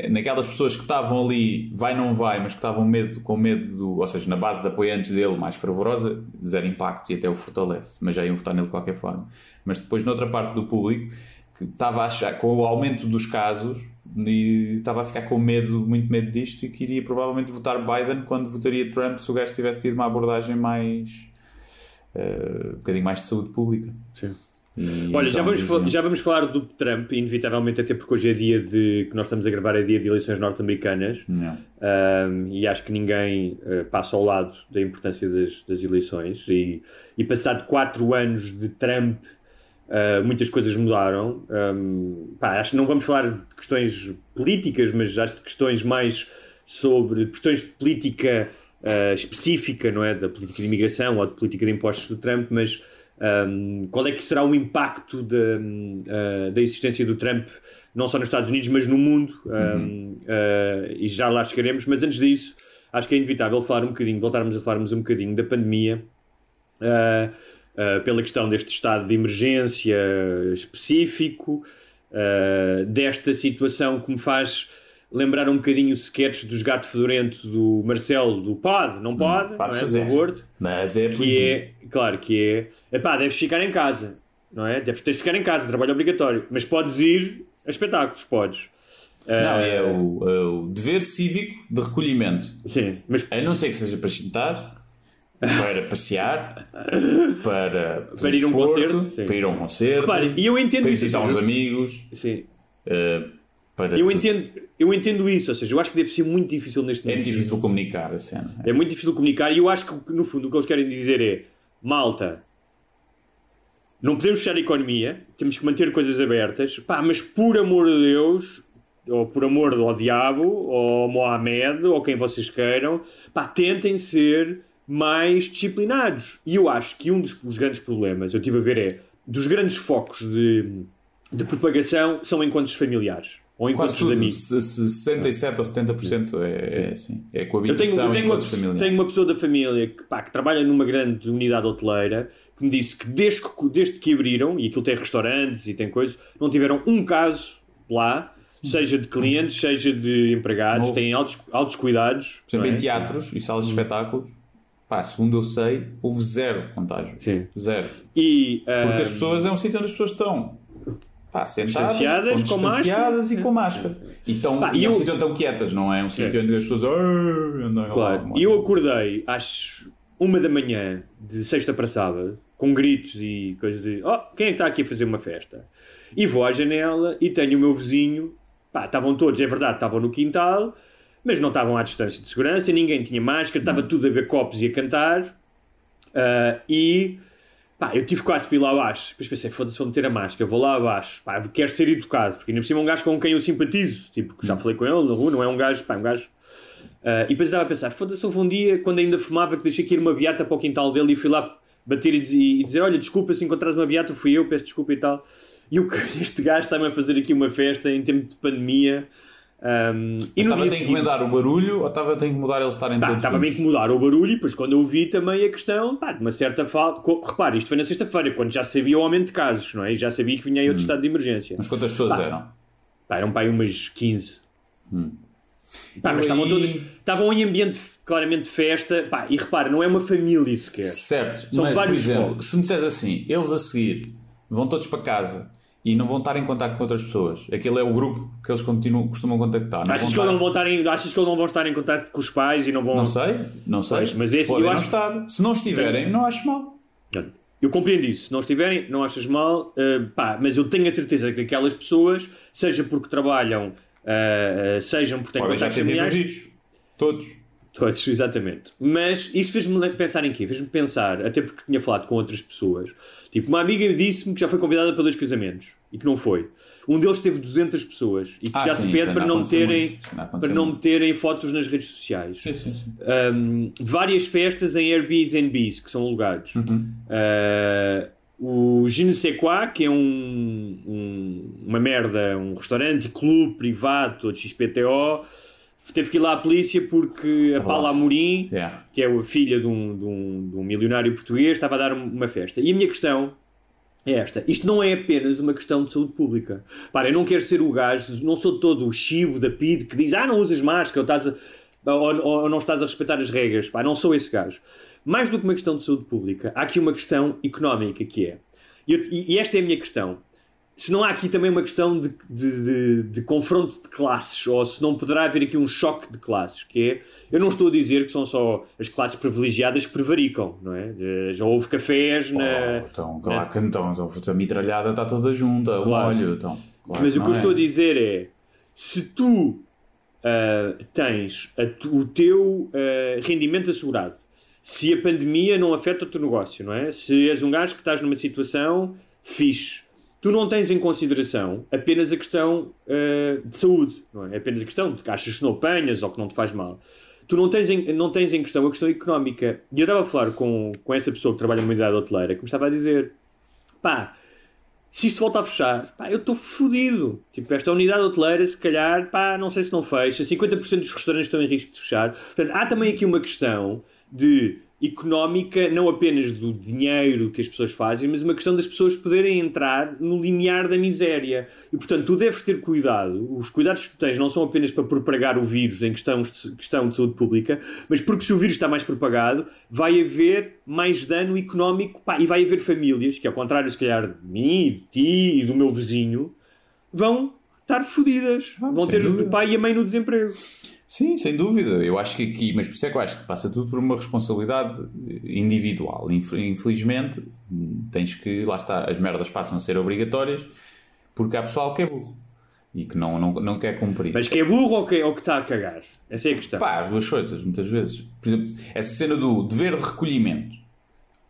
naquelas pessoas que estavam ali, vai não vai, mas que estavam medo, com medo, do, ou seja, na base de apoiantes dele mais fervorosa, zero impacto e até o fortalece, mas já iam votar nele de qualquer forma. Mas depois, noutra parte do público, que estava a achar, com o aumento dos casos, e estava a ficar com medo, muito medo disto, e queria provavelmente votar Biden quando votaria Trump se o gajo tivesse tido uma abordagem mais. eh, um bocadinho mais de saúde pública. Sim. E Olha, já então vamos, já vamos falar do Trump, inevitavelmente, até porque hoje é dia de. que nós estamos a gravar, é dia de eleições norte-americanas. Um, e acho que ninguém uh, passa ao lado da importância das, das eleições. E, e passado quatro anos de Trump, uh, muitas coisas mudaram. Um, pá, acho que não vamos falar de questões políticas, mas acho de questões mais sobre questões de política uh, específica, não é? Da política de imigração ou de política de impostos do Trump, mas. Um, qual é que será o impacto da, uh, da existência do Trump, não só nos Estados Unidos, mas no mundo? Um, uh, e já lá chegaremos. Mas antes disso, acho que é inevitável falar um bocadinho, voltarmos a falarmos um bocadinho da pandemia, uh, pela questão deste estado de emergência específico, desta situação que me faz lembrar um bocadinho o sketch dos gato fedorento do Marcelo, do pode, não pode, pode não é? do Word, Mas é que é, claro, que é, epá, deves ficar em casa, não é? Deves ter de ficar em casa, trabalho obrigatório, mas podes ir a espetáculos, podes. Não, Uh, é o, é o dever cívico de recolhimento. Sim, mas A não ser que seja para jantar, para passear, para, Para ir a um concerto, para ir a um concerto, Repare, e eu entendo para isso, visitar ou uns amigos, sim, eh, para eu entendo, eu entendo isso, ou seja, eu acho que deve ser muito difícil neste é momento. difícil comunicar a cena. É muito difícil comunicar e eu acho que no fundo o que eles querem dizer é malta, não podemos fechar a economia, temos que manter coisas abertas, pá, mas por amor de Deus, ou por amor ao diabo, ou ao Mohamed, ou quem vocês queiram, pá, tentem ser mais disciplinados. E eu acho que um dos, dos grandes problemas, eu tive a ver, é dos grandes focos de, de propagação são encontros familiares. Ou encontros de tudo, amigos. se- se 67 ou 70% é, é assim. É Eu coabitação tenho, eu tenho, uma, familiar. tenho uma pessoa da família que, pá, que trabalha numa grande unidade hoteleira que me disse que desde que, desde que abriram, e aquilo tem restaurantes e tem coisas, não tiveram um caso lá, seja de clientes, seja de empregados, têm altos, altos cuidados. Por exemplo, é? em teatros e salas de espetáculos, pá, segundo eu sei, houve zero contágio. Sim. Zero. E, Porque as pessoas é um sítio onde as pessoas estão. Pá, sentadas, Distanciadas, com distanciadas e com máscara. E, tão, Pá, e e é um eu- sítio estão quietas, não é um sítio onde as pessoas "Ah", andam Claro. E eu acordei às uma da manhã, de sexta para sábado, com gritos e coisas de oh, quem é que está aqui a fazer uma festa? E vou à janela e tenho o meu vizinho, pá, estavam todos, é verdade, estavam no quintal, mas não estavam à distância de segurança, ninguém tinha máscara, estava tudo a beber copos e a cantar. Ah, e pá, eu tive quase para ir lá abaixo. Depois pensei, foda-se, vou meter a máscara, vou lá abaixo. Pá, quero ser educado, porque ainda por cima é um gajo com quem eu simpatizo. Tipo, já falei com ele na rua, não é um gajo, pá, é um gajo. Ah, e depois estava a pensar, foda-se, houve um dia quando ainda fumava que deixei aqui ir uma beata para o quintal dele e fui lá bater e dizer, e dizer olha, desculpa se encontrares uma beata, fui eu, peço desculpa e tal. E o que este gajo está-me a fazer aqui uma festa em tempo de pandemia. Um, e no Estava a seguinte- incomodar o barulho ou estava a incomodar eles estarem Pá, todos estava a incomodar o barulho e depois quando eu vi também a questão pá, de uma certa falta. Repare, isto foi na sexta-feira, quando já sabia o aumento de casos, não é? E já sabia que vinha aí Hum. outro estado de emergência. Mas quantas pessoas Pá. eram? Pá, eram pá, aí umas 15. Pá, E mas estavam aí- todas. Estavam em ambiente claramente de festa. Pá, e repara, não é uma família sequer. Certo, São mas por vários exemplo, focos. se me disseres assim, eles a seguir vão todos para casa e não vão estar em contato com outras pessoas, aquele é o grupo que eles continuam, costumam contactar. Não, Achas que, eles estar- não vão estar em, achas que eles não vão estar em contato com os pais e não vão. Não sei, não sei. Pois, mas esse- Podem eu acho- estar. Se não estiverem, não acho mal. Eu compreendo isso. Se não estiverem, não achas mal. uh, pá, mas eu tenho a certeza que aquelas pessoas, seja porque trabalham, uh, sejam porque têm Podem contactos familiares. Todos. Todos, exatamente. Mas isso fez-me pensar em quê? Fez-me pensar, até porque tinha falado com outras pessoas. Tipo, uma amiga disse-me que já foi convidada para dois casamentos e que não foi. Um deles teve 200 pessoas e que Ah, já sim, se pede para não meterem muito. Acontecer para não muito. meterem fotos nas redes sociais. Sim, sim. Um, várias festas em Airbnbs que são alugados. Uhum. Uh, o que é um, um- uma merda, um restaurante clube privado, todo XPTO, teve que ir lá a polícia porque a. Paula Amorim, Yeah. que é a filha de um, de, um, de um milionário português, estava a dar uma festa. E a minha questão é esta. Isto não é apenas uma questão de saúde pública. Para, eu não quero ser o gajo, não sou todo o chivo da PID que diz ah, não usas máscara ou, estás a- ou- ou não estás a respeitar as regras. Pá, não sou esse gajo. Mais do que uma questão de saúde pública, há aqui uma questão económica que é. E, e esta é a minha questão. Se não há aqui também uma questão de, de, de- de confronto de classes, ou se não poderá haver aqui um choque de classes, que é, eu não estou a dizer que são só as classes privilegiadas que prevaricam, não é? Eh, Já houve cafés na... Oh, então, claro que então, a mitralhada está toda junta, o Claro. molho. Então, claro Mas o que eu não estou a é. dizer é: se tu ah, tens a o teu ah, rendimento assegurado, se a pandemia não afeta o teu negócio, não é? Se és um gajo que estás numa situação fixe, tu não tens em consideração apenas a questão ah, de saúde, não é? Apenas a questão de que achas que não apanhas ou que não te faz mal. Tu não tens, em, não tens em questão a questão económica. E eu estava a falar com, com essa pessoa que trabalha numa unidade hoteleira que me estava a dizer: pá, se isto volta a fechar, pá, eu estou fodido. Tipo, esta unidade hoteleira, se calhar, pá, não sei se não fecha, 50% dos restaurantes estão em risco de fechar. Portanto, há também aqui uma questão de económica, não apenas do dinheiro que as pessoas fazem, mas uma questão das pessoas poderem entrar no limiar da miséria. E, portanto, tu deves ter cuidado. Os cuidados que tu tens não são apenas para propagar o vírus em questão de, questão de saúde pública, mas porque se o vírus está mais propagado, vai haver mais dano económico pá, e vai haver famílias que, ao contrário, se calhar, de mim, de ti e do meu vizinho, vão estar fodidas. vão sem ter dúvida. o pai e a mãe no desemprego. Sim, sem dúvida. Eu acho que aqui, mas por isso é que eu acho que passa tudo por uma responsabilidade individual. Inf- Infelizmente, tens que, lá está, as merdas passam a ser obrigatórias porque há pessoal que é burro e que não, não, não quer cumprir. Mas que é burro ou que, ou que está a cagar? Essa é a questão. Pá, as duas coisas, muitas vezes. Por exemplo, essa cena do dever de recolhimento,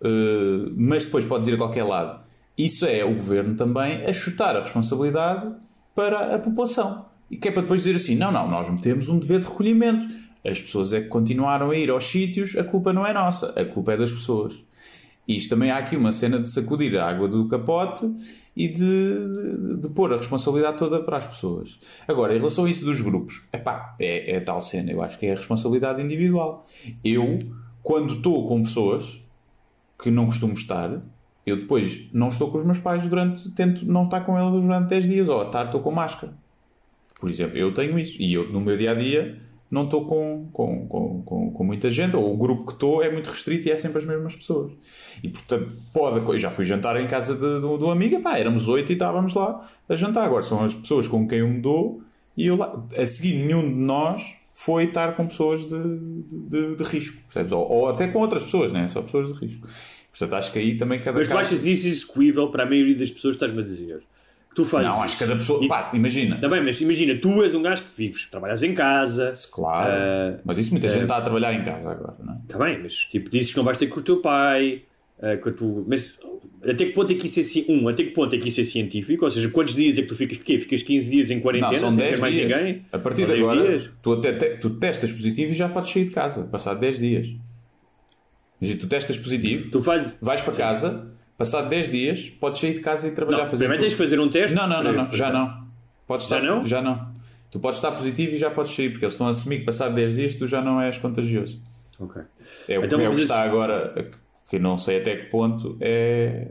eh, mas depois podes ir a qualquer lado. Isso é o governo também a chutar a responsabilidade para a população. E que é para depois dizer assim: não, não, nós metemos um dever de recolhimento. As pessoas é que continuaram a ir aos sítios, a culpa não é nossa, a culpa é das pessoas. Isto também há aqui uma cena de sacudir a água do capote e de, de, de pôr a responsabilidade toda para as pessoas. Agora, em relação a isso dos grupos, epá, é, é tal cena, eu acho que é a responsabilidade individual. Eu, quando estou com pessoas que não costumo estar, eu depois não estou com os meus pais durante, tento não estar com eles durante 10 dias, ou à tarde estou com máscara. Por exemplo, eu tenho isso. E eu, no meu dia a dia, não estou com, com, com, com, com muita gente, ou o grupo que estou é muito restrito e é sempre as mesmas pessoas. E portanto, pode. Eu já fui jantar em casa de, de, de um amigo, pá, éramos oito e estávamos lá a jantar. Agora são as pessoas com quem eu me dou e eu lá. A seguir, nenhum de nós foi estar com pessoas de, de, de risco, percebes? Ou, ou até com outras pessoas, né? Só pessoas de risco. Portanto, acho que aí também cada Mas tu caso- achas isso execuível para a maioria das pessoas que estás-me a dizer? Que tu fazes Não, acho que cada pessoa. E- Pá, imagina. Bem, mas imagina, tu és um gajo que vives, trabalhas em casa, Claro. Ah, mas isso muita ah, gente está a trabalhar em casa agora, não é? Está bem, mas tipo, dizes que não vais ter com o teu pai, eh, com a tua- mas até que ponto é que isso é um, até que ponto é que isso é científico? Ou seja, quantos dias é que tu ficas? Fiquei? Ficas 15 dias em quarentena Não, são sem 10 ter mais dias. ninguém? A partir de 10 agora, dias? tu, até, te- tu testas positivo e já podes sair de casa, passado 10 dias. Imagina, tu testas positivo, Tu fazes. vais para casa, passado 10 dias, podes sair de casa e trabalhar Não, fazer primeiro tudo. tens que fazer um teste. Não, não, não, não, já não. Podes Já estar, não? Já não. Tu podes estar positivo e já podes sair, porque eles estão a assumir que passado 10 dias tu já não és contagioso. Ok. É o Então, que, é o que está agora, que não sei até que ponto é.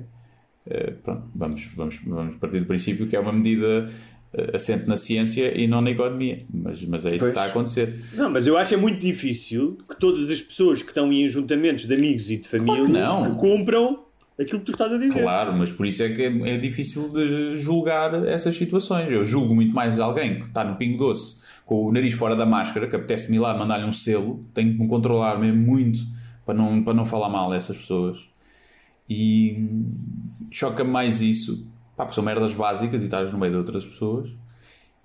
é, pronto, vamos, vamos, vamos partir do princípio que é uma medida eh, assente na ciência e não na economia. Mas, mas é isso que Pois. está a acontecer. Não, mas eu acho é muito difícil que todas as pessoas que estão em ajuntamentos de amigos e de família que não. compram aquilo que tu estás a dizer. Claro, mas por isso é que é, é difícil de julgar essas situações. Eu julgo muito mais alguém que está no Pingo Doce com o nariz fora da máscara, que apetece-me ir lá mandar-lhe um selo, tenho que me controlar mesmo muito para não, para não falar mal dessas pessoas. E choca-me mais isso, pá, porque são merdas básicas e estás no meio de outras pessoas,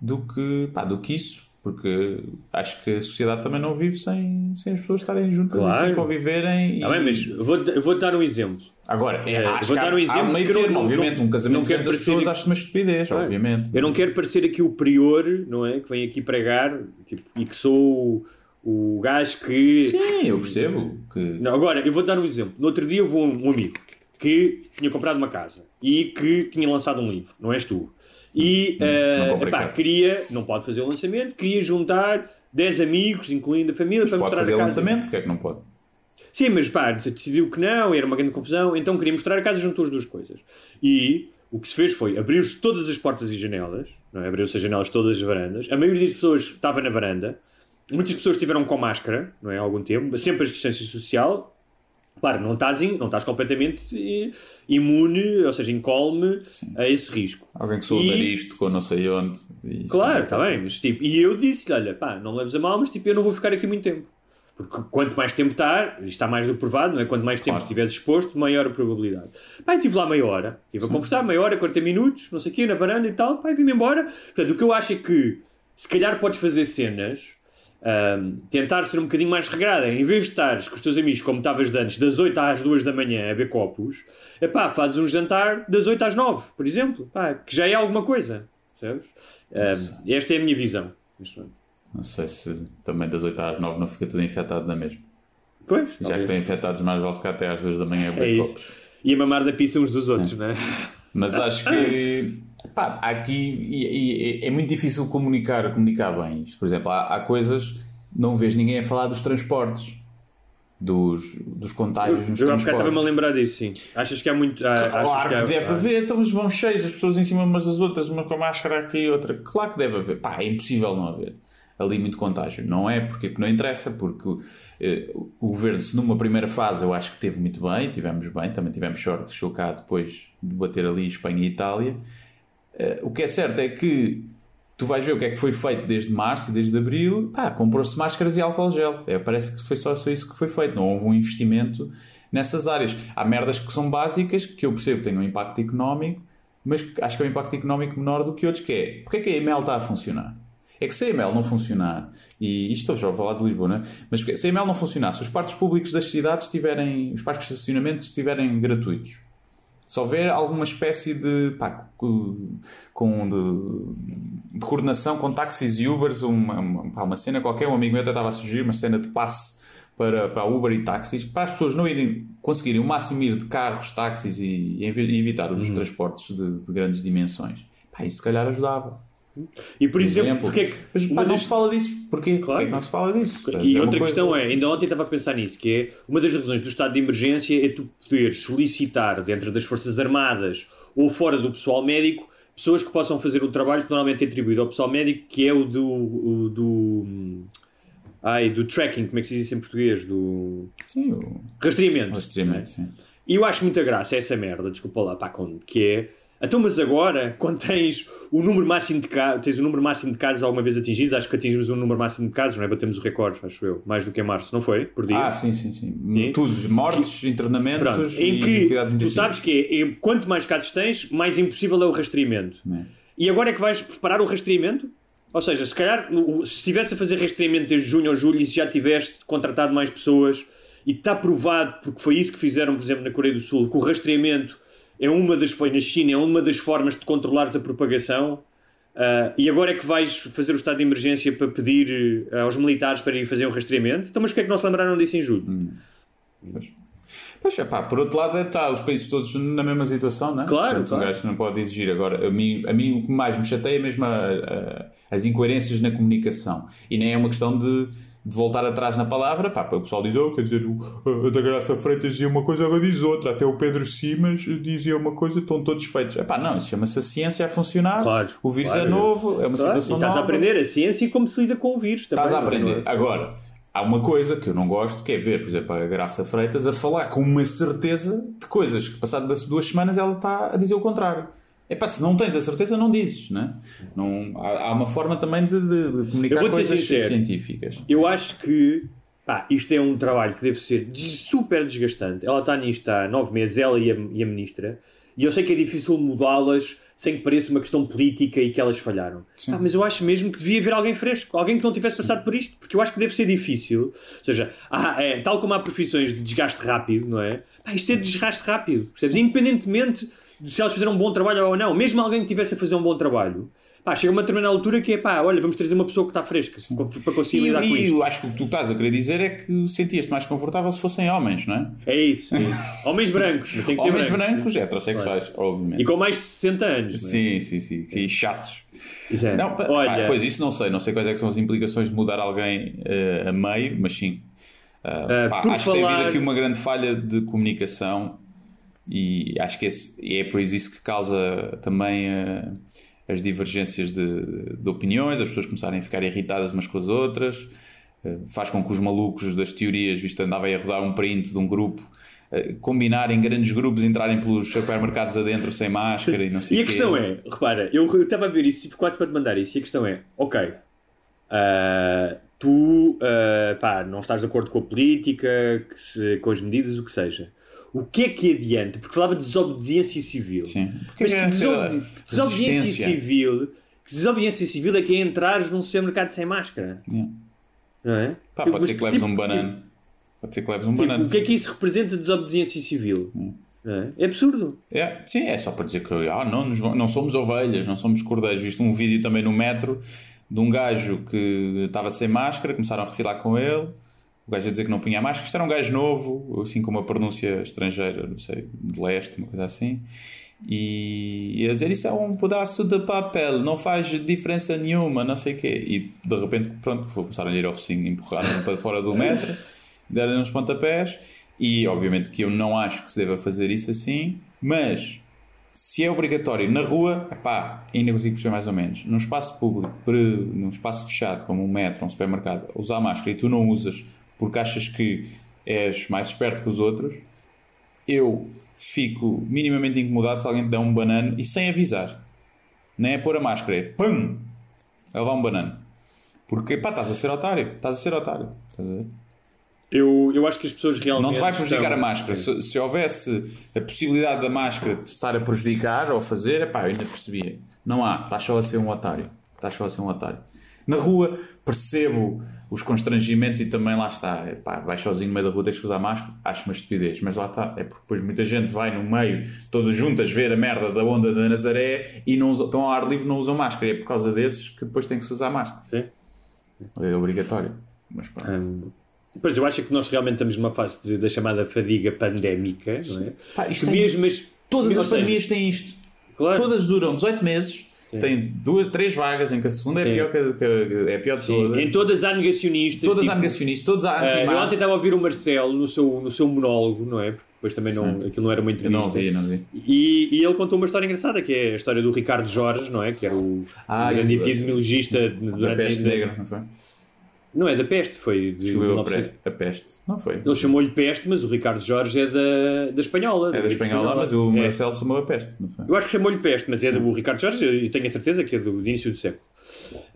do que, pá, do que isso. Porque acho que a sociedade também não vive sem, sem as pessoas estarem juntas Claro. e sem conviverem. Tá bem, e- mas eu vou, vou dar um exemplo. Agora, É, acho vou que dar um exemplo meio eu não- termo, não- obviamente, um casamento não quero parecer- pessoas acho uma estupidez, Não é? obviamente. Eu não quero parecer aqui o prior, não é? Que vem aqui pregar tipo, e que sou o, o gajo que. Sim, eu percebo que... Não, agora, eu vou dar um exemplo. No outro dia houve um, um amigo que tinha comprado uma casa e que tinha lançado um livro, não és tu. E eh, comprei epá, casa. queria, não pode fazer o lançamento, queria juntar 10 amigos, incluindo a família, para Pode mostrar fazer a casa. lançamento, porque é que não pode? Sim, mas pá, decidiu que não, era uma grande confusão, então queria mostrar a casa, juntou as duas coisas. E o que se fez foi abrir-se todas as portas e janelas, não é? abriu-se as janelas todas as varandas, a maioria das pessoas estava na varanda, muitas pessoas estiveram com máscara, não é? Há algum tempo, sempre a distância social. Claro, não estás, in- não estás completamente eh, imune, ou seja, incólume a esse risco. Alguém que soube E- isto com não sei onde. Claro, está é- bem, mas tipo, e eu disse-lhe: olha, pá, não leves a mal, mas tipo, eu não vou ficar aqui muito tempo. Porque quanto mais tempo isto está mais do que provado, não é? Quanto mais tempo Claro. estiveres exposto, maior a probabilidade. E estive lá meia hora, estive a conversar, meia hora, 40 minutos, não sei o quê, na varanda e tal, e vim-me embora. Portanto, o que eu acho é que se calhar podes fazer cenas, ahm, tentar ser um bocadinho mais regrada, em vez de estares com os teus amigos, como estavas de antes, das 8 às 2 da manhã a beber copos, é pá, fazes um jantar das 8 às 9, por exemplo, pá, que já é alguma coisa, percebes? Ahm, esta é a minha visão. Pronto. Não sei se também das 8 às 9 não fica tudo infectado na mesma. Pois, Já que talvez. estão infectados, mais vale ficar até às 2 da manhã é isso. copos. E a mamar da pizza uns dos outros, não é? Mas acho que pá, aqui e- e- é muito difícil comunicar, comunicar bem isto. Por exemplo, há, há coisas, não vês ninguém a falar dos transportes, dos, dos contágios nos Eu há bocado estava-me a transportes. lembrar disso, sim. Achas que há muito. achas Claro que há- deve há- haver, então vão cheios, as pessoas em cima umas das outras, uma com a máscara aqui, outra. Claro que deve haver. Pá, é impossível não haver ali muito contágio. Não é porque não interessa, porque eh, o governo, se numa primeira fase eu acho que teve muito bem, tivemos bem, também tivemos sorte, chegou cá depois de bater ali Espanha e Itália. Eh, o que é certo é que tu vais ver o que é que foi feito desde março e desde abril, pá, comprou-se máscaras e álcool gel. É, parece que foi só, só isso que foi feito, não houve um investimento nessas áreas. Há merdas que são básicas, que eu percebo que têm um impacto económico, mas acho que é um impacto económico menor do que outros, que é, porque é que a EML está a funcionar? É que se a EML não funcionar, e isto estou já a falar de Lisboa, né? mas se a EML não funcionar, se os parques públicos das cidades tiverem, os parques de estacionamento estiverem gratuitos, se houver alguma espécie de, pá, co- com, de, de coordenação com táxis e Ubers, uma, uma, uma cena qualquer, um amigo meu até estava a sugerir uma cena de passe para, para Uber e táxis, para as pessoas não irem, conseguirem o máximo ir de carros, táxis e, e evi- evitar os transportes de, de grandes dimensões. Pá, isso se calhar ajudava. E por exemplo, Exemplo. porque é que. Mas uma pá, não das- se fala disso. Porquê? Claro. Porquê que não se fala disso? E É outra coisa- questão é, ainda ontem estava a pensar nisso, que é uma das razões do estado de emergência é tu poderes solicitar dentro das Forças Armadas ou fora do pessoal médico pessoas que possam fazer o trabalho que normalmente é atribuído ao pessoal médico, que é o do. o do ai, do tracking, como é que se diz isso em português? Do Sim, o rastreamento. rastreamento, não é? sim. E eu acho muita graça essa merda, desculpa lá, pá, com- que é. Então, mas agora, quando tens o número máximo de casos, tens o número máximo de casos alguma vez atingidos, acho que atingimos o número máximo de casos, não é? Batemos o recorde, acho eu, mais do que em março, não foi? Por dia. Ah, sim, sim, sim. Sim. Tudo, mortes, internamentos Pronto, em que tu sabes que é, é, quanto mais casos tens, mais impossível é o rastreamento. É. E agora é que vais preparar o rastreamento? Ou seja, se calhar, se estivesse a fazer rastreamento desde junho ou julho e se já tiveste contratado mais pessoas e está provado, porque foi isso que fizeram, por exemplo, na Coreia do Sul, que o rastreamento é uma das, foi na China, é uma das formas de controlares a propagação. ah, e agora é que vais fazer o estado de emergência para pedir ah, aos militares para ir fazer um rastreamento? Então, mas porquê é que não se lembraram disso em julho? Pois. Pois é, pá, por outro lado, está os países todos na mesma situação, não é? Claro, Portanto, claro. Um gajo não pode exigir. Agora, a mim, a mim o que mais me chateia é mesmo a- a- as incoerências na comunicação. E nem é uma questão de, de voltar atrás na palavra, pá, o pessoal diz, oh, quer dizer, o, a da Graça Freitas dizia uma coisa, agora diz outra. Até o Pedro Simas dizia uma coisa, estão todos feitos. É pá, não, isso chama-se a ciência a funcionar. Claro, o vírus claro. é novo, é uma Claro, e situação estás a nova. aprender a ciência e como se lida com o vírus também. Estás a é? aprender. Agora, há uma coisa que eu não gosto, que é ver, por exemplo, a Graça Freitas a falar com uma certeza de coisas que, passado duas semanas, ela está a dizer o contrário. É pá, se não tens a certeza, não dizes, né? não há, há uma forma também de, de- de comunicar coisas sincero. científicas. Eu acho que pá, isto é um trabalho que deve ser super desgastante. Ela está nisto há nove meses, ela e a, e a ministra, e eu sei que é difícil mudá-las sem que pareça uma questão política e que elas falharam. Ah, mas eu acho mesmo que devia haver alguém fresco, alguém que não tivesse passado por isto, porque eu acho que deve ser difícil. Ou seja, há- é, tal como há profissões de desgaste rápido, não é? Pá, isto é de desgaste rápido, percebes? Independentemente de se elas fizeram um bom trabalho ou não, mesmo alguém que tivesse a fazer um bom trabalho. Pá, chega uma determinada altura que é pá, olha, vamos trazer uma pessoa que está fresca para conseguir E, lidar com e isto. eu acho que o que tu estás a querer dizer é que sentias-te mais confortável se fossem homens, não é? É isso. é isso. Homens brancos, mas tem que ser Homens brancos. brancos, heterossexuais, obviamente. E com mais de 60 anos. não é? Sim, sim, sim. E chatos. Exato. Não, pá, Olha, pois isso não sei, não sei quais é são as implicações de mudar alguém eh, a meio, mas sim. Ah, Ah, pá, por acho que tem falar- havido aqui uma grande falha de comunicação e acho que esse- e é por isso que causa também eh, as divergências de, de opiniões, as pessoas começarem a ficar irritadas umas com as outras, eh, faz com que os malucos das teorias, visto andava aí a rodar um print de um grupo, eh, combinarem grandes grupos, entrarem pelos supermercados adentro sem máscara e não sei E a questão é, repara, eu estava a ver isso, tive quase para te mandar isso, e a questão é, ok, ah, tu ah, pá, não estás de acordo com a política, que se- com as medidas, o que seja. O que é que adianta? Porque falava de desobediência civil. Sim. Porque Mas é que desobedi- resistência. desobediência civil, que desobediência civil é que é entrares num supermercado sem máscara. Yeah. Não é? Pá, Tipo, pode ser que leves tipo- um banano. Pode ser que leves um Tipo, banano. o que é que isso representa desobediência civil? Não é? é absurdo. É, sim, é só para dizer que ah, não, não somos ovelhas, não somos cordeiros. Visto um vídeo também no metro de um gajo que estava sem máscara, começaram a refilar com ele. O gajo a dizer que não punha máscara. Isto era um gajo novo, assim com uma pronúncia estrangeira, não sei, de leste, uma coisa assim. E, e a dizer isso é um pedaço de papel, não faz diferença nenhuma, não sei o quê. E de repente, pronto, começaram a ir ao focinho, empurraram para fora do metro, deram uns pontapés. E obviamente que eu não acho que se deva fazer isso assim, mas se é obrigatório na rua, pá, ainda consigo perceber mais ou menos. Num espaço público, num espaço fechado, como um metro, um supermercado, usar máscara e tu não usas porque achas que és mais esperto que os outros, eu fico minimamente incomodado se alguém te dá um banano e sem avisar. Nem é pôr a máscara, é pum! A levar um banano. Porque, pá, estás a ser otário. Estás a ser otário. Estás a ver? Eu, eu acho que as pessoas realmente. Não te vai prejudicar estão- a máscara. Se, se houvesse a possibilidade da máscara te estar a prejudicar ou fazer, epá, eu ainda percebia. Não há. Estás só a ser um otário. Estás só a ser um otário. Na rua, percebo os constrangimentos e também lá está. Vais sozinho no meio da rua, tens que usar máscara. Acho uma estupidez. Mas lá está. É porque depois muita gente vai no meio, todas juntas, ver a merda da onda da Nazaré e não usam- estão ao ar livre não usam máscara. E é por causa desses que depois têm que se usar máscara. Sim. É obrigatório. Mas pronto. Hum, Pois eu acho que nós realmente estamos numa fase de- da chamada fadiga pandémica, não é? Pá, isto Que tem- mesmo, mas, Todas as seja, pandemias têm isto. Claro. Todas duram 18 meses, têm duas, três vagas, em que a segunda é pior, que, que- é pior de todas. Em todas há negacionistas. Todas tipo, há negacionistas, todas há eh, eu ontem anti estava a ouvir o Marcelo no seu, no seu monólogo, não é? Porque depois também não, aquilo não era uma Eu entrevista. não vi, não vi. E, e ele contou uma história engraçada, que é a história do Ricardo Jorge, não é? Que era o, Ah, grande eu- epidemiologista durante peste a- negra, não foi? Não é da peste, foi de Descobriu a, 1900. pre- a peste. Não foi? Ele chamou-lhe peste, mas o Ricardo Jorge é da, da espanhola. É da gripe espanhola, mas o É. Marcelo chamou a peste, não foi? Eu acho que chamou-lhe peste, mas é do Ricardo Jorge, eu tenho a certeza que é do, do início do século.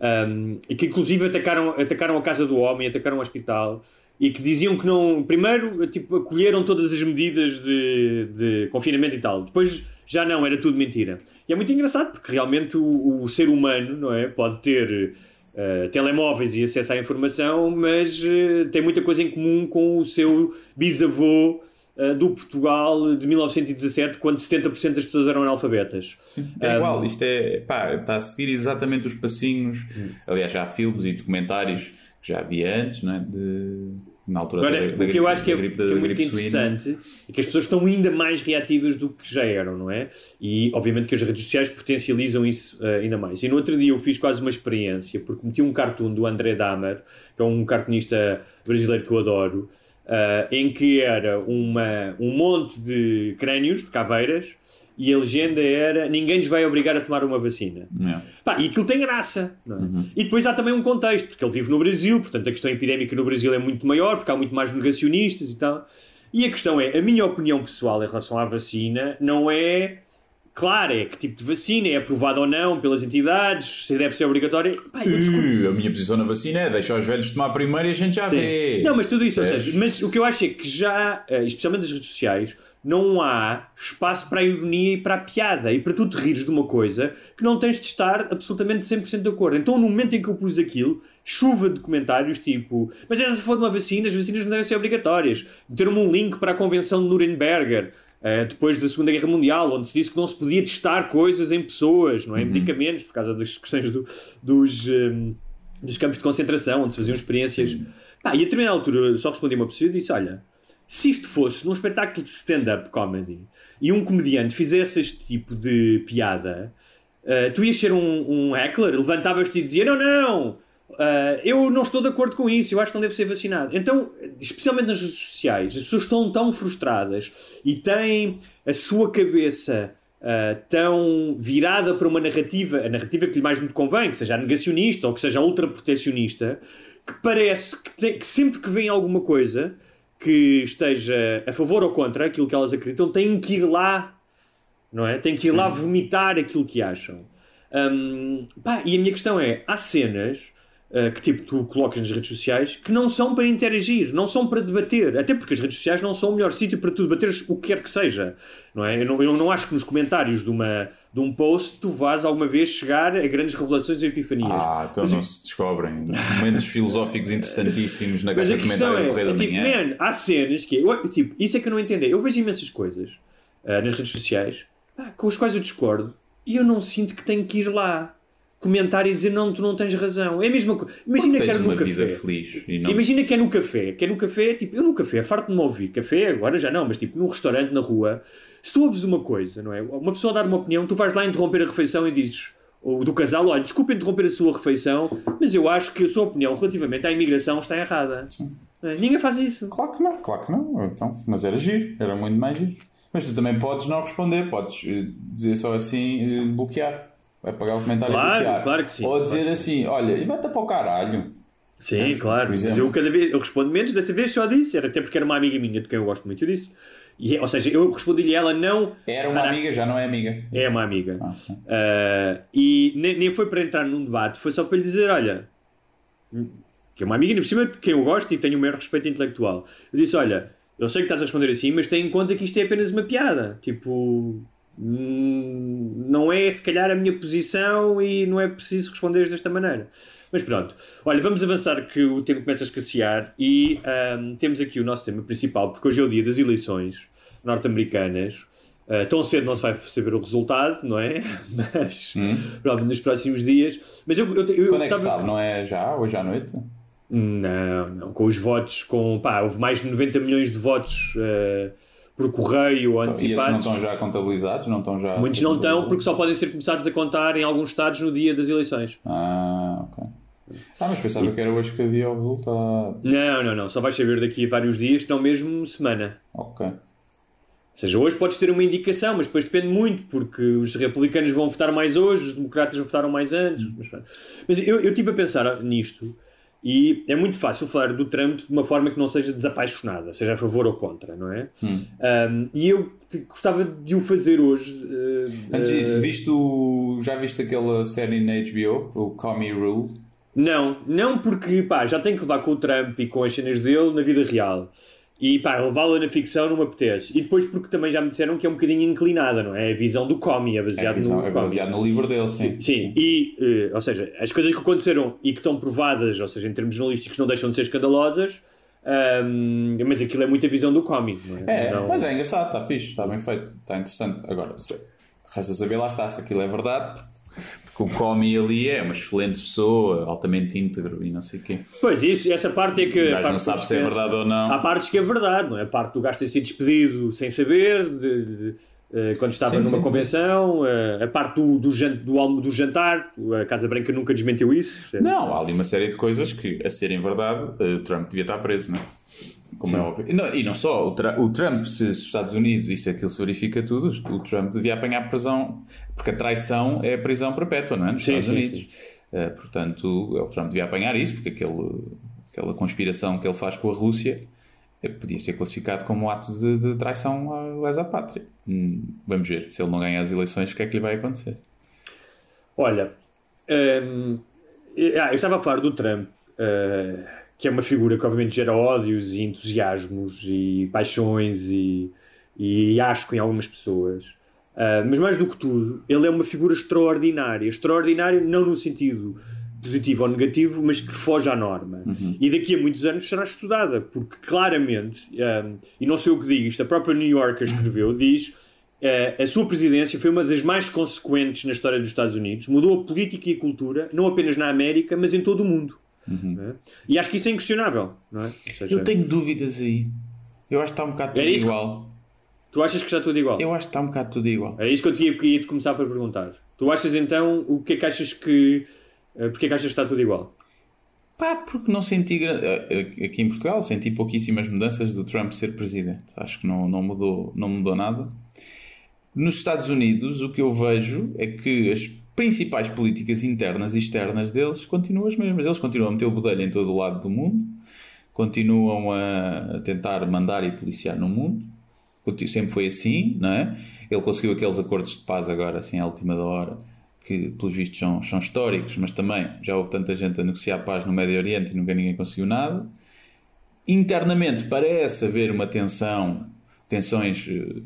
Um, e que inclusive atacaram, atacaram a casa do homem, atacaram o hospital e que diziam que não. Primeiro, tipo, acolheram todas as medidas de, de confinamento e tal. Depois já não, era tudo mentira. E é muito engraçado porque realmente o, o ser humano não é, pode ter. Uh, telemóveis e acesso à informação, mas uh, tem muita coisa em comum com o seu bisavô uh, do Portugal de 1917, quando 70% das pessoas eram analfabetas. É Um, igual, isto é, pá, está a seguir exatamente os passinhos. Aliás, já há filmes e documentários que já havia antes, não é? De, na altura Agora, da, da o que gripe- eu acho que é, gripe- que é muito suína. interessante é que as pessoas estão ainda mais reativas do que já eram, não é? E obviamente que as redes sociais potencializam isso eh, ainda mais. E no outro dia eu fiz quase uma experiência, porque meti um cartoon do André Dahmer, que é um cartunista brasileiro que eu adoro, eh, em que era uma, um monte de crânios, de caveiras, e a legenda era ninguém nos vai obrigar a tomar uma vacina. Yeah. Pá, e aquilo tem graça. é? Uhum. E depois há também um contexto, porque ele vive no Brasil, portanto a questão epidémica no Brasil é muito maior, porque há muito mais negacionistas e tal. E a questão é, a minha opinião pessoal em relação à vacina não é clara, é que tipo de vacina é aprovada ou não pelas entidades, se deve ser obrigatória. Sim, a minha posição na vacina é deixar os velhos tomar primeiro e a gente já vê. Não, mas tudo isso, ou Percebes? seja, mas o que eu acho é que já, eh, especialmente nas redes sociais, não há espaço para a ironia e para a piada e para tu te rires de uma coisa que não tens de estar absolutamente 100% de acordo. Então, no momento em que eu pus aquilo, chuva de comentários tipo, mas essa de uma vacina, as vacinas não devem ser obrigatórias. Meteram-me um link para a convenção de Nuremberg. Eh, depois da Segunda Guerra Mundial, onde se disse que não se podia testar coisas em pessoas, não é? Medicamentos, por causa das questões do- dos, eh, dos campos de concentração, onde se faziam experiências. Pá, e a determinada altura só respondi a uma pessoa e disse: Olha, se isto fosse num espetáculo de stand-up comedy e um comediante fizesse este tipo de piada, uh, tu ias ser um, um heckler, levantavas-te e dizia: Não, não, uh, eu não estou de acordo com isso, eu acho que não devo ser vacinado. Então, especialmente nas redes sociais, as pessoas estão tão frustradas e têm a sua cabeça. uh, tão virada para uma narrativa, a narrativa que lhe mais muito convém, que seja a negacionista ou que seja ultraprotecionista, que parece que, tem- que sempre que vem alguma coisa que esteja a favor ou contra aquilo que elas acreditam, têm que ir lá, não é? Têm que ir lá vomitar aquilo que acham. Hum, pá, e a minha questão é: há cenas ah, que tipo tu colocas nas redes sociais que não são para interagir, não são para debater, até porque as redes sociais não são o melhor sítio para tu debateres o que quer que seja, não é? Eu não, eu não acho que nos comentários de, uma, de um post tu vás alguma vez chegar a grandes revelações e epifanias. Ah, então Mas não se descobrem momentos filosóficos interessantíssimos na caixa a de questão comentário é, do Correio é da tipo, Manhã. man, há cenas que eu, tipo, isso é que eu não entendo. Eu vejo imensas coisas ah, nas redes sociais pá, com as quais eu discordo e eu não sinto que tenho que ir lá comentar e dizer não, tu não tens razão. É a mesma coisa. Imagina que era no café. feliz não... Imagina que é no café, que é no café, tipo, eu no café, farto de me ouvir, café agora já não, mas tipo, num restaurante, na rua, se tu ouves uma coisa, não é? Uma pessoa dar uma opinião, tu vais lá interromper a refeição e dizes, ou do casal, olha, desculpa interromper a sua refeição, mas eu acho que a sua opinião relativamente à imigração está errada. Não é? Ninguém faz isso. Claro que não, claro que não. Então, mas era giro, era muito mais giro. Mas tu também podes não responder, podes eh, dizer só assim, eh, bloquear. Apagar o comentário Claro, bloquear. claro que sim, Ou dizer claro assim, olha, e vai-te para o caralho. Sim, claro. Mas eu cada vez eu respondo menos, desta vez só disse, era até porque era uma amiga minha de quem eu gosto muito disso. E, ou seja, eu respondi-lhe ela não. Era uma Ana- amiga, já não é amiga. É uma amiga. Ah. Ah, e nem, nem foi para entrar num debate, foi só para lhe dizer: olha, que é uma amiga, ainda por cima de quem eu gosto e tenho o maior respeito intelectual. Eu disse: olha, eu sei que estás a responder assim, mas tem em conta que isto é apenas uma piada. Tipo, não é se calhar a minha posição e não é preciso responder desta maneira. Mas pronto, olha, vamos avançar que o tempo começa a escassear e ahm, temos aqui o nosso tema principal, porque hoje é o dia das eleições norte-americanas. Uh, tão cedo não se vai saber o resultado, não é? Mas provavelmente nos próximos dias. Mas eu, eu, eu, eu Quando é que sabe? Não é já? Hoje à noite? Não, não. Com os votos, com. Pá, houve mais de 90 milhões de votos uh, por correio ou Então, E esses não antecipados. estão já contabilizados? Não estão já Muitos não estão porque só podem ser começados a contar em alguns estados no dia das eleições. Ah, ok. Ah, mas pensava que era hoje que havia o resultado. Não, não, não. Só vais saber daqui a vários dias, não mesmo semana. Ok. Ou seja, hoje podes ter uma indicação, mas depois depende muito, porque os republicanos vão votar mais hoje, os democratas votaram mais antes. Mas. Mas eu, eu estive a pensar nisto E é muito fácil falar do Trump de uma forma que não seja desapaixonada, seja a favor ou contra, não é? Hum. Um, e eu gostava de o fazer hoje. Uh, Antes disso, uh, viste o... já viste aquela série na HBO, o Me Rule? Não, não porque pá, já tenho que levar com o Trump e com as cenas dele na vida real. E pá, levá-lo na ficção não me apetece. E depois porque também já me disseram que é um bocadinho inclinada, não é? A visão do Comi, é É, baseado visão- no é baseado no livro dele, sim. Sim, e, eh, ou seja, as coisas que aconteceram e que estão provadas, ou seja, em termos jornalísticos, não deixam de ser escandalosas, ahm, mas aquilo é muita visão do Comi, não é? É, Não- mas é engraçado, está fixe, está bem feito, está interessante. Agora, se, resta saber lá está, se aquilo é verdade, porque o Comi ali é uma excelente pessoa, altamente íntegro e não sei o quê. Pois, isso, essa parte é que. O não que sabe se é verdade ou não. Há partes que é verdade, não é? A parte do gajo ter sido despedido sem saber, de- de- eh, quando estava Sim, numa sim, convenção, eh, a parte do, do, do, do jantar, a Casa Branca nunca desmentiu isso. Não, há ali uma série de coisas que, a serem verdade, eh, Trump devia estar preso, não é? Como é óbvio. E não, e não só, o, Tra- o Trump, se os Estados Unidos, isso aquilo se verifica tudo, o Trump devia apanhar prisão, porque a traição é a prisão perpétua, não é? Nos Sim, Estados sim, Unidos. Eh, portanto, o Trump devia apanhar isso, porque aquele, aquela conspiração que ele faz com a Rússia eh, podia ser classificado como um ato de, de traição à lesa pátria. Hum, vamos ver, se ele não ganhar as eleições, o que é que lhe vai acontecer? Olha, hum, eu estava a falar do Trump, eh, que é uma figura que obviamente gera ódios e entusiasmos e paixões e, e asco em algumas pessoas. Ah, mas mais do que tudo, ele é uma figura extraordinária. Extraordinário não no sentido positivo ou negativo, mas que foge à norma. E daqui a muitos anos será estudada, porque claramente, ah, e não sei o que digo, isto a própria New Yorker escreveu, diz eh, a sua presidência foi uma das mais consequentes na história dos Estados Unidos, mudou a política e a cultura, não apenas na América, mas em todo o mundo. Não é? E acho que isso é inquestionável. Não é? Seja, Eu tenho dúvidas aí. Eu acho que está um bocado tudo Era isso que- igual. Tu achas que está tudo igual? Eu acho que está um bocado tudo igual. É isso que eu tinha que ia te começar por perguntar. Tu achas então, o que é que achas que. eh, Porque é que achas que está tudo igual? Pá, porque não senti. gra- eh, Aqui em Portugal senti pouquíssimas mudanças do Trump ser presidente. Acho que não, não, mudou, não mudou nada. Nos Estados Unidos, o que eu vejo é que as principais políticas internas e externas deles continuam as mesmas. Eles continuam a meter o bedelho em todo o lado do mundo, continuam a tentar mandar e policiar no mundo. Sempre foi assim, não é? Ele conseguiu aqueles acordos de paz agora, assim, à última hora, que pelos vistos são, são históricos, mas também já houve tanta gente a negociar paz no Médio Oriente e nunca ninguém conseguiu nada. Internamente parece haver uma tensão, tensões eh,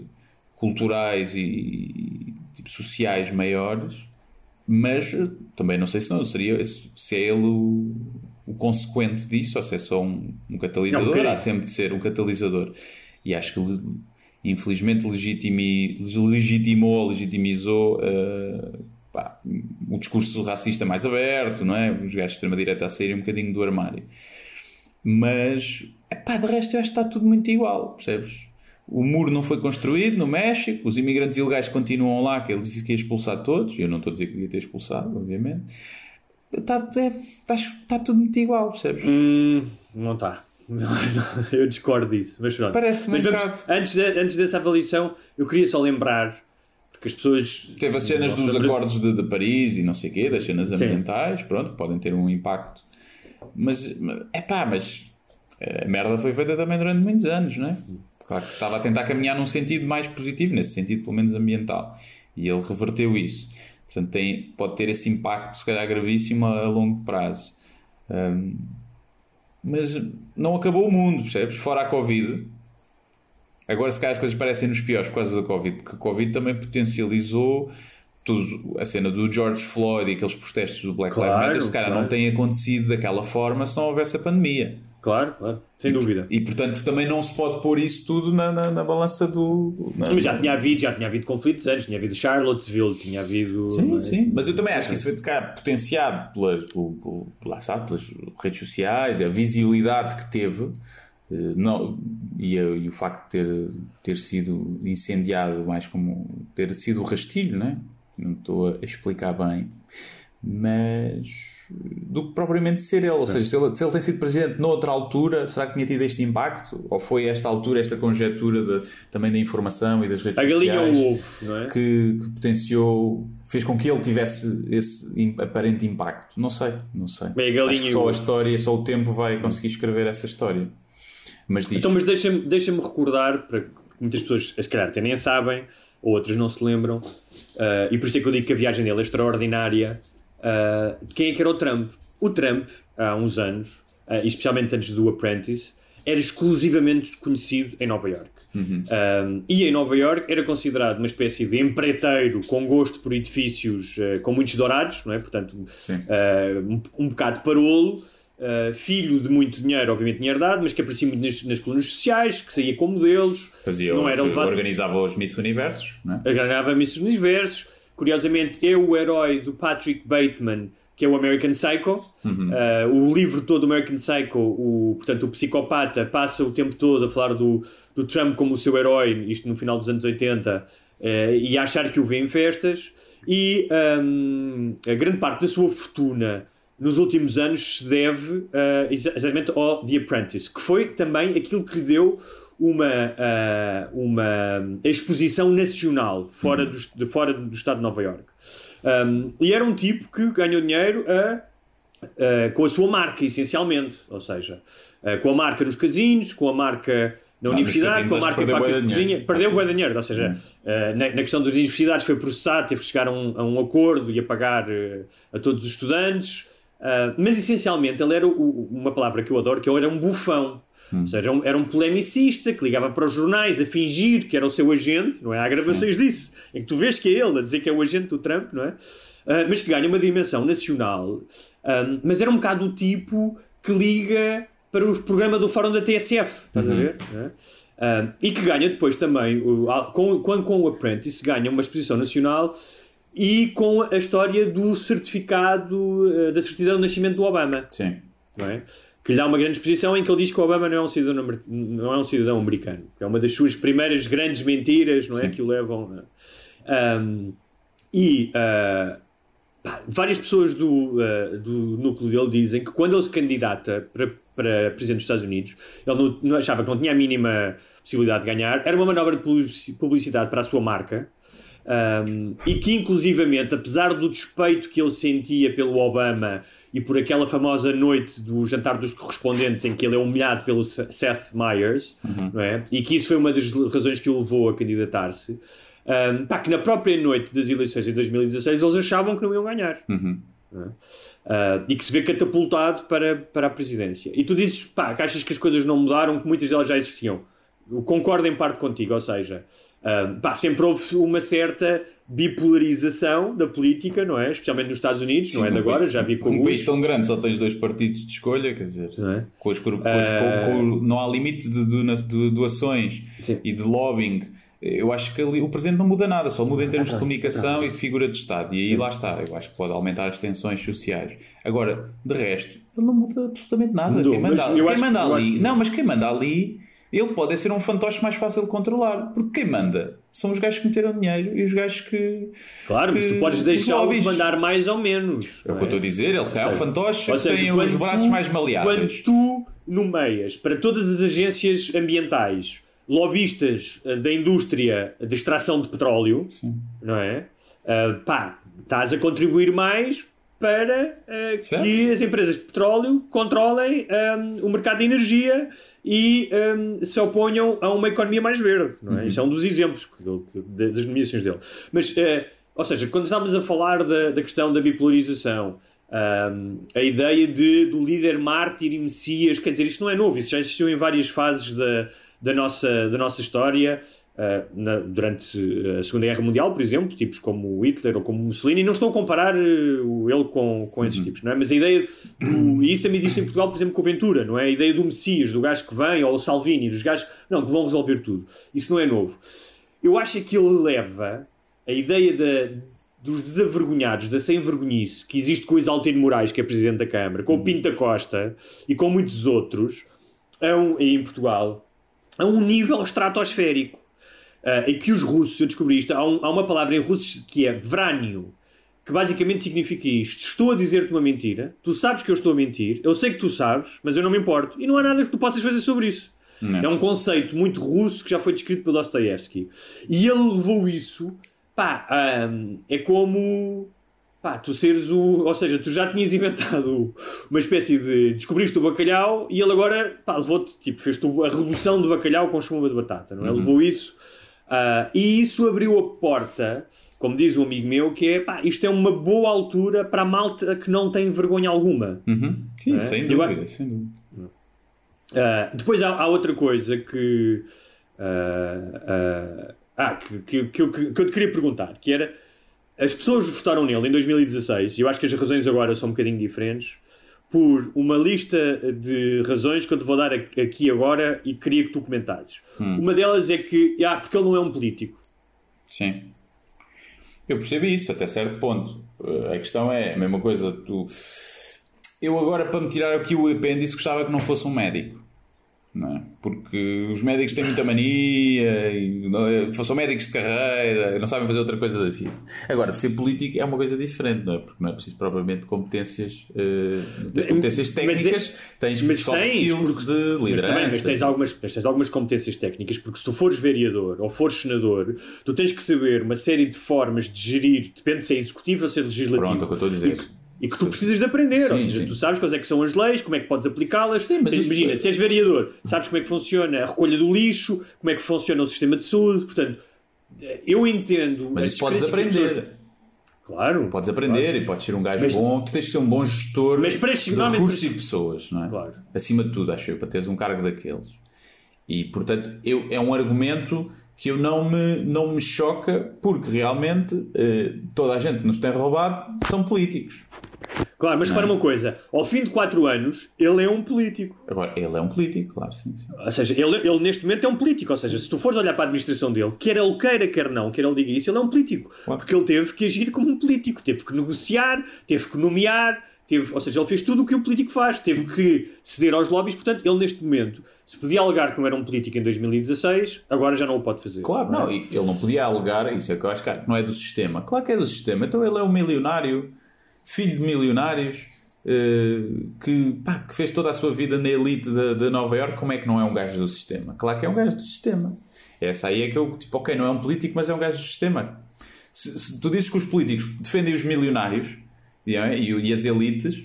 culturais e tipo, sociais maiores, mas eh, também não sei se não seria se é ele o, o consequente disso ou se é só um, um catalisador. Não, um Há sempre de ser um catalisador. E acho que infelizmente legitimi, legitimou, legitimizou eh, pá, o discurso racista mais aberto, não é? Os gajos de extrema-direita a saírem um bocadinho do armário. Mas, epá, de resto eu acho que está tudo muito igual, percebes? O muro não foi construído no México, os imigrantes ilegais continuam lá, que ele disse que ia expulsar todos, eu não estou a dizer que devia ter expulsado, obviamente. Está, é, está, está tudo muito igual, percebes? Hum, não está. Eu discordo disso. Mas pronto. Parece-me mas um vamos, antes, de- antes dessa avaliação, eu queria só lembrar, porque as pessoas. Teve as cenas dos acordos de, de Paris e não sei o quê, das cenas Sim. ambientais, pronto, que podem ter um impacto. Mas, é pá, mas a merda foi feita também durante muitos anos, não é? Claro que se estava a tentar caminhar num sentido mais positivo, nesse sentido pelo menos ambiental. E ele reverteu isso. Portanto, tem, pode ter esse impacto, se calhar gravíssimo, a, a longo prazo. Hum, mas não acabou o mundo, percebes? Fora a Covid, Agora, se calhar, as coisas parecem nos piores por causa da Covid, porque a Covid também potencializou todos, a cena do George Floyd e aqueles protestos do Black Claro, Lives Matter, se calhar claro. não tem acontecido daquela forma se não houvesse a pandemia. Claro, claro, sem dúvida. E, portanto, também não se pode pôr isso tudo na, na, na balança do... na- Mas já tinha havido, já tinha havido conflitos antes, tinha havido Charlottesville, tinha havido. Sim, não é? sim. Mas eu também acho que isso foi, calhar, potenciado pelas, pelo, pelo- está, pelas redes sociais, a visibilidade que teve eh, não, e, e o facto de ter, ter sido incendiado mais como ter sido o rastilho, né? não estou a explicar bem, mas do que propriamente ser ele. Ou seja, se ele, se ele tem sido presidente noutra altura, será que tinha tido este impacto? Ou foi esta altura, esta conjectura de, também da informação e das redes A galinha sociais ou o ovo, não é? que, que potenciou, fez com que ele tivesse esse aparente impacto? Não sei, não sei. Bem, a Acho que só a história, só o tempo vai conseguir escrever essa história. Mas diz. Então, mas deixa-me deixa recordar, para que muitas pessoas, se calhar, até nem sabem, ou outras não se lembram, ah, e por isso é que eu digo que a viagem dele é extraordinária, ah, de quem é que era o Trump? O Trump, há uns anos, e especialmente antes do Apprentice, era exclusivamente conhecido em Nova York. Ah, e em Nova York era considerado uma espécie de empreiteiro com gosto por edifícios ah, com muitos dourados, não é? Portanto, ah, um, um bocado parolo, Uh, filho de muito dinheiro, obviamente tinha herdado, mas que aparecia muito nas, nas colunas sociais, que saía com modelos, Fazia não os- era levado, organizava os Miss Universos, não é? ganhava Missos Universos. Curiosamente, é o herói do Patrick Bateman, que é o American Psycho. Uh, o livro todo, American Psycho, o, portanto, o psicopata, passa o tempo todo a falar do, do Trump como o seu herói, isto no final dos anos 80, uh, e a achar que o vê em festas. E um, a grande parte da sua fortuna nos últimos anos se deve uh, exa- exatamente ao The Apprentice, que foi também aquilo que lhe deu uma, uh, uma exposição nacional fora, do, de fora do estado de Nova York. Um, e era um tipo que ganhou dinheiro a, com a sua marca, essencialmente. Ou seja, uh, com a marca nos casinos, com a marca na nos universidade, com a marca em facas de cozinha. Perdeu de dinheiro. Ou seja, uh, na, na questão das universidades foi processado, teve que chegar a um, a um acordo e a pagar a todos os estudantes. Uh, mas essencialmente ele era o- o- uma palavra que eu adoro, que ele era um bufão. Ou seja, era um, polemicista que ligava para os jornais a fingir que era o seu agente, não é? Há gravações disso, em que tu vês que é ele a dizer que é o agente do Trump, não é? Uh, mas que ganha uma dimensão nacional. Um, mas era um bocado o tipo que liga para o programa do Fórum da TSF, estás a ver? É? Um, e que ganha depois também, o- com, com, com o Apprentice, ganha uma exposição nacional e com a história do certificado, uh, da certidão de nascimento do Obama Sim. não é? Que lhe dá uma grande exposição em que ele diz que o Obama não é um cidadão, não é um cidadão americano. É uma das suas primeiras grandes mentiras, não é? Que o levam. a- Um, e uh, várias pessoas do, uh, do núcleo dele dizem que quando ele se candidata para, para presidente dos Estados Unidos, ele não, não achava que não tinha a mínima possibilidade de ganhar, era uma manobra de publici- publicidade para a sua marca. Um, e que inclusivamente, apesar do despeito que ele sentia pelo Obama e por aquela famosa noite do jantar dos correspondentes em que ele é humilhado pelo Seth Meyers, não é? e que isso foi uma das razões que o levou a candidatar-se, um, pá, que na própria noite das eleições de 2016 eles achavam que não iam ganhar. é? Uh, e que se vê catapultado para, para a presidência. E tu dizes pá, que achas que as coisas não mudaram, que muitas delas já existiam. Eu concordo em parte contigo, ou seja, uh, pá, sempre houve uma certa bipolarização da política, não é? Especialmente nos Estados Unidos, não é de agora, já vi com um país tão grande só tens dois partidos de escolha, quer dizer, Não é? com com, com- com- não há limite de, de- doações Sim. e de lobbying. Eu acho que ali, o presidente não muda nada, só muda em termos de comunicação e de figura de Estado. E aí lá está, eu acho que pode aumentar as tensões sociais. Agora, de resto, ele não muda absolutamente nada. Mudou, quem manda, quem que- manda eu ali, acho que- não, mas quem manda ali, ele pode ser um fantoche mais fácil de controlar. Porque quem manda são os gajos que meteram dinheiro e os gajos que. Claro, mas tu que- podes os deixá-los mandar mais ou menos. É o que eu estou a dizer, ele se calhar é um fantoche Ou que seja, tem os braços tu- mais maleáveis. Quando tu nomeias para todas as agências ambientais lobistas eh, da indústria de extração de petróleo, não é? Ah, pá, estás a contribuir mais para Certo. que as empresas de petróleo controlem ah, o mercado de energia e ah, se oponham a uma economia mais verde. Não é? Isso é um dos exemplos que que- das nomeações dele. Mas, ah, ou seja, quando estamos a falar da, da questão da bipolarização, um, a ideia de, do líder mártir e messias, quer dizer, isto não é novo, isso já existiu em várias fases da, da, nossa, da nossa história. Uh, na- durante a Segunda Guerra Mundial, por exemplo, tipos como o Hitler ou como o Mussolini, não estou a comparar uh, ele com, com esses tipos, não é? Mas a ideia, do, e isso também existe em Portugal, por exemplo, com o Ventura, não é? A ideia do Messias, do gajo que vem, ou o Salvini, dos gajos não, que vão resolver tudo. Isso não é novo. Eu acho que ele leva a ideia da, dos desavergonhados, da sem-vergonhice, que existe com o Isaltino Moraes, que é Presidente da Câmara, com o Pinto da Costa e com muitos outros, um, em Portugal, a um nível estratosférico. Em que os russos, eu descobri isto, há, um- há uma palavra em russo que é vranio, que basicamente significa isto. Estou a dizer-te uma mentira, tu sabes que eu estou a mentir, eu sei que tu sabes, mas eu não me importo. E não há nada que tu possas fazer sobre isso. Não. É um conceito muito russo que já foi descrito por Dostoevsky. E ele levou isso, pá, hum, é como. Pá, tu seres o. Ou seja, tu já tinhas inventado uma espécie de. Descobriste o bacalhau e ele agora, pá, levou-te, tipo, fez-te a redução do bacalhau com espuma de batata, não é? Levou isso. Ah, e isso abriu a porta, como diz um amigo meu, que é, pá, isto é uma boa altura para a malta que não tem vergonha alguma. Uhum. Sim, É? sem dúvida, sem dúvida. Uh, depois há, há outra coisa que, uh, uh, ah, que, que, que, eu- que eu te queria perguntar, que era as pessoas votaram nele em 2016, e eu acho que as razões agora são um bocadinho diferentes, por uma lista de razões que eu te vou dar aqui agora e queria que tu comentasses. Uma delas é que, ah, porque ele não é um político. Sim. Eu percebo isso até certo ponto. Uh, A questão é a mesma coisa. Tu... Eu agora, para me tirar aqui o apêndice, gostava que não fosse um médico. Não é? Porque os médicos têm muita mania, e não é? são médicos de carreira, não sabem fazer outra coisa da vida. Agora, ser político é uma coisa diferente, não é? Porque não é preciso propriamente competências, uh, competências Mas técnicas, tens mas soft tens, skills de Mas, liderança. também, mas, tens algumas, mas tens algumas competências técnicas, porque se tu fores vereador ou fores senador, tu tens que saber uma série de formas de gerir, depende se é executivo ou se é legislativo. Pronto, é o que eu estou a dizer. E e que tu precisas de aprender, ou Sim, seja, sim. tu sabes quais é que são as leis, como é que podes aplicá-las. Tens- isso- Imagina, se és vereador, sabes como é que funciona a recolha do lixo, como é que funciona o sistema de saúde, portanto, eu entendo. Mas isso podes aprender. Claro. Podes aprender e podes ser um gajo Mas- bom. Tu tens de ser um bom gestor Mas para de recursos e pessoas, não é? Claro. Acima de tudo, acho eu, para teres um cargo daqueles. E, portanto, eu, é um argumento que eu não me, não me choca porque realmente eh, toda a gente que nos tem roubado são políticos. Claro, mas repara uma coisa: ao fim de 4 anos, ele é um político. Agora, ele é um político, claro, sim, sim. Ou seja, ele, ele neste momento é um político. Ou seja, se tu fores olhar para a administração dele, quer ele queira, quer não, quer ele diga isso, ele é um político. Claro. Porque ele teve que agir como um político. Teve que negociar, teve que nomear, teve, ou seja, ele fez tudo o que um político faz. Teve que ceder aos lobbies. Portanto, ele neste momento, se podia alegar que não era um político em 2016, agora já não o pode fazer. Claro, não, e ele não podia alegar, isso é que eu acho que não é do sistema. Claro que é do sistema. Então ele é um milionário, filho de milionários, eh, que, pá, que fez toda a sua vida na elite de, de Nova Iorque. Como é que não é um gajo do sistema? Claro que é um gajo do sistema. Essa aí é que eu, tipo, ok, não é um político, mas é um gajo do sistema. Se, se tu dizes que os políticos defendem os milionários e, e as elites,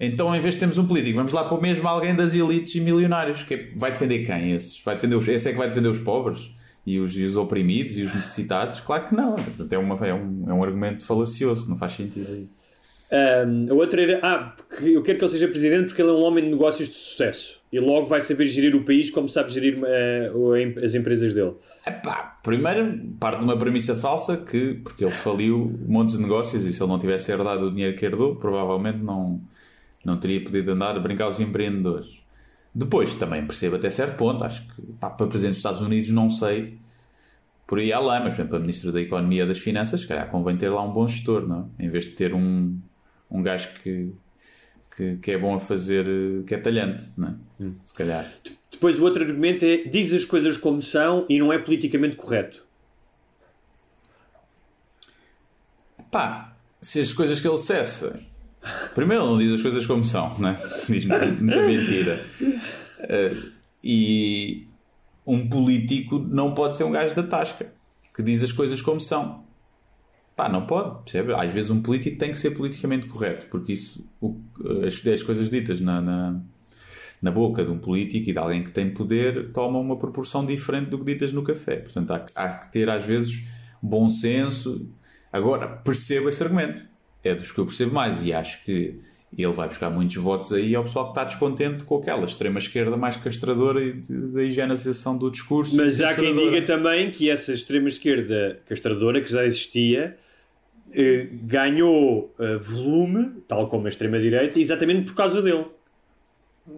então, em vez de termos um político, vamos lá para o mesmo alguém das elites e milionários. Que é- vai defender quem? Esses? Vai defender os, esse é que vai defender os pobres? E os, e os oprimidos e os necessitados? Claro que não. É, uma, é, um, é um argumento falacioso, não faz sentido aí. Ahm, a outra era, ah, porque eu quero que ele seja presidente porque ele é um homem de negócios de sucesso e logo vai saber gerir o país como sabe gerir em- as empresas dele. Epá, primeiro, parte de uma premissa falsa que, porque ele faliu montes de negócios e se ele não tivesse herdado o dinheiro que herdou, provavelmente não, não teria podido andar a brincar aos empreendedores. Depois, também percebo até certo ponto, acho que pá, para Presidente dos Estados Unidos não sei por aí além, mas por exemplo, para Ministro da Economia e das Finanças, se calhar convém ter lá um bom gestor, não é? Em vez de ter um, um gajo que, que, que é bom a fazer, que é talhante, não é? Se calhar. Depois o outro argumento é diz as coisas como são e não é politicamente correto. Pá, se as coisas que ele cessa. Primeiro, ele não diz as coisas como são, né? diz muita, muita mentira. Eh, e um político não pode ser um gajo da tasca que diz as coisas como são. Pá, não pode, percebe? Às vezes um político tem que ser politicamente correto, porque isso, o- as, as coisas ditas na, na, na boca de um político e de alguém que tem poder tomam uma proporção diferente do que ditas no café. Portanto, há, que- há que ter às vezes bom senso. Agora, percebo esse argumento. É dos que eu percebo mais e acho que ele vai buscar muitos votos aí ao pessoal que está descontente com aquela extrema-esquerda mais castradora e da higienização do discurso. Mas há quem diga também que essa extrema-esquerda castradora que já existia eh, ganhou eh, volume, tal como a extrema-direita, exatamente por causa dele.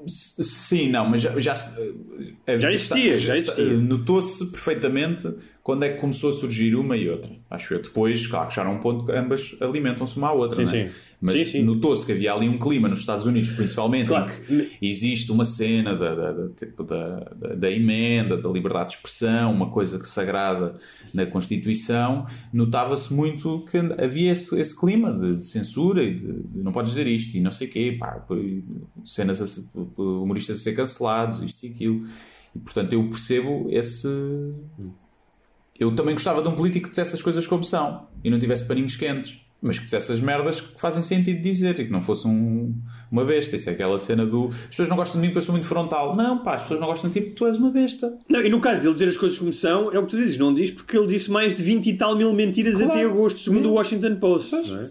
Sim, não, mas já já, já existia, já existia. Notou-se perfeitamente quando é que começou a surgir uma e outra. Acho eu. Depois, claro, que já era um ponto que ambas alimentam-se uma à outra, sim, não é? sim. Mas notou-se que havia ali um clima nos Estados Unidos, principalmente, Claro. em que existe uma cena da, da, da, tipo, da, da, da emenda, da liberdade de expressão, uma coisa que sagrada na Constituição. Notava-se muito que havia esse, esse clima de, de censura e de, de não podes dizer isto e não sei o quê, pá, cenas a humoristas a ser cancelados, isto e aquilo. E portanto eu percebo esse. Eu também gostava de um político que dissesse as coisas como são e não tivesse paninhos quentes. Mas que dissesse as merdas que fazem sentido dizer e que não fosse um- uma besta. Isso é aquela cena do. As pessoas não gostam de mim porque eu sou muito frontal. Não, pá, as pessoas não gostam de ti porque tu és uma besta. Não, e no caso dele dizer as coisas como são, é o que tu dizes, não diz porque ele disse mais de 20 e tal mil mentiras Claro. até agosto, segundo o Washington Post. É?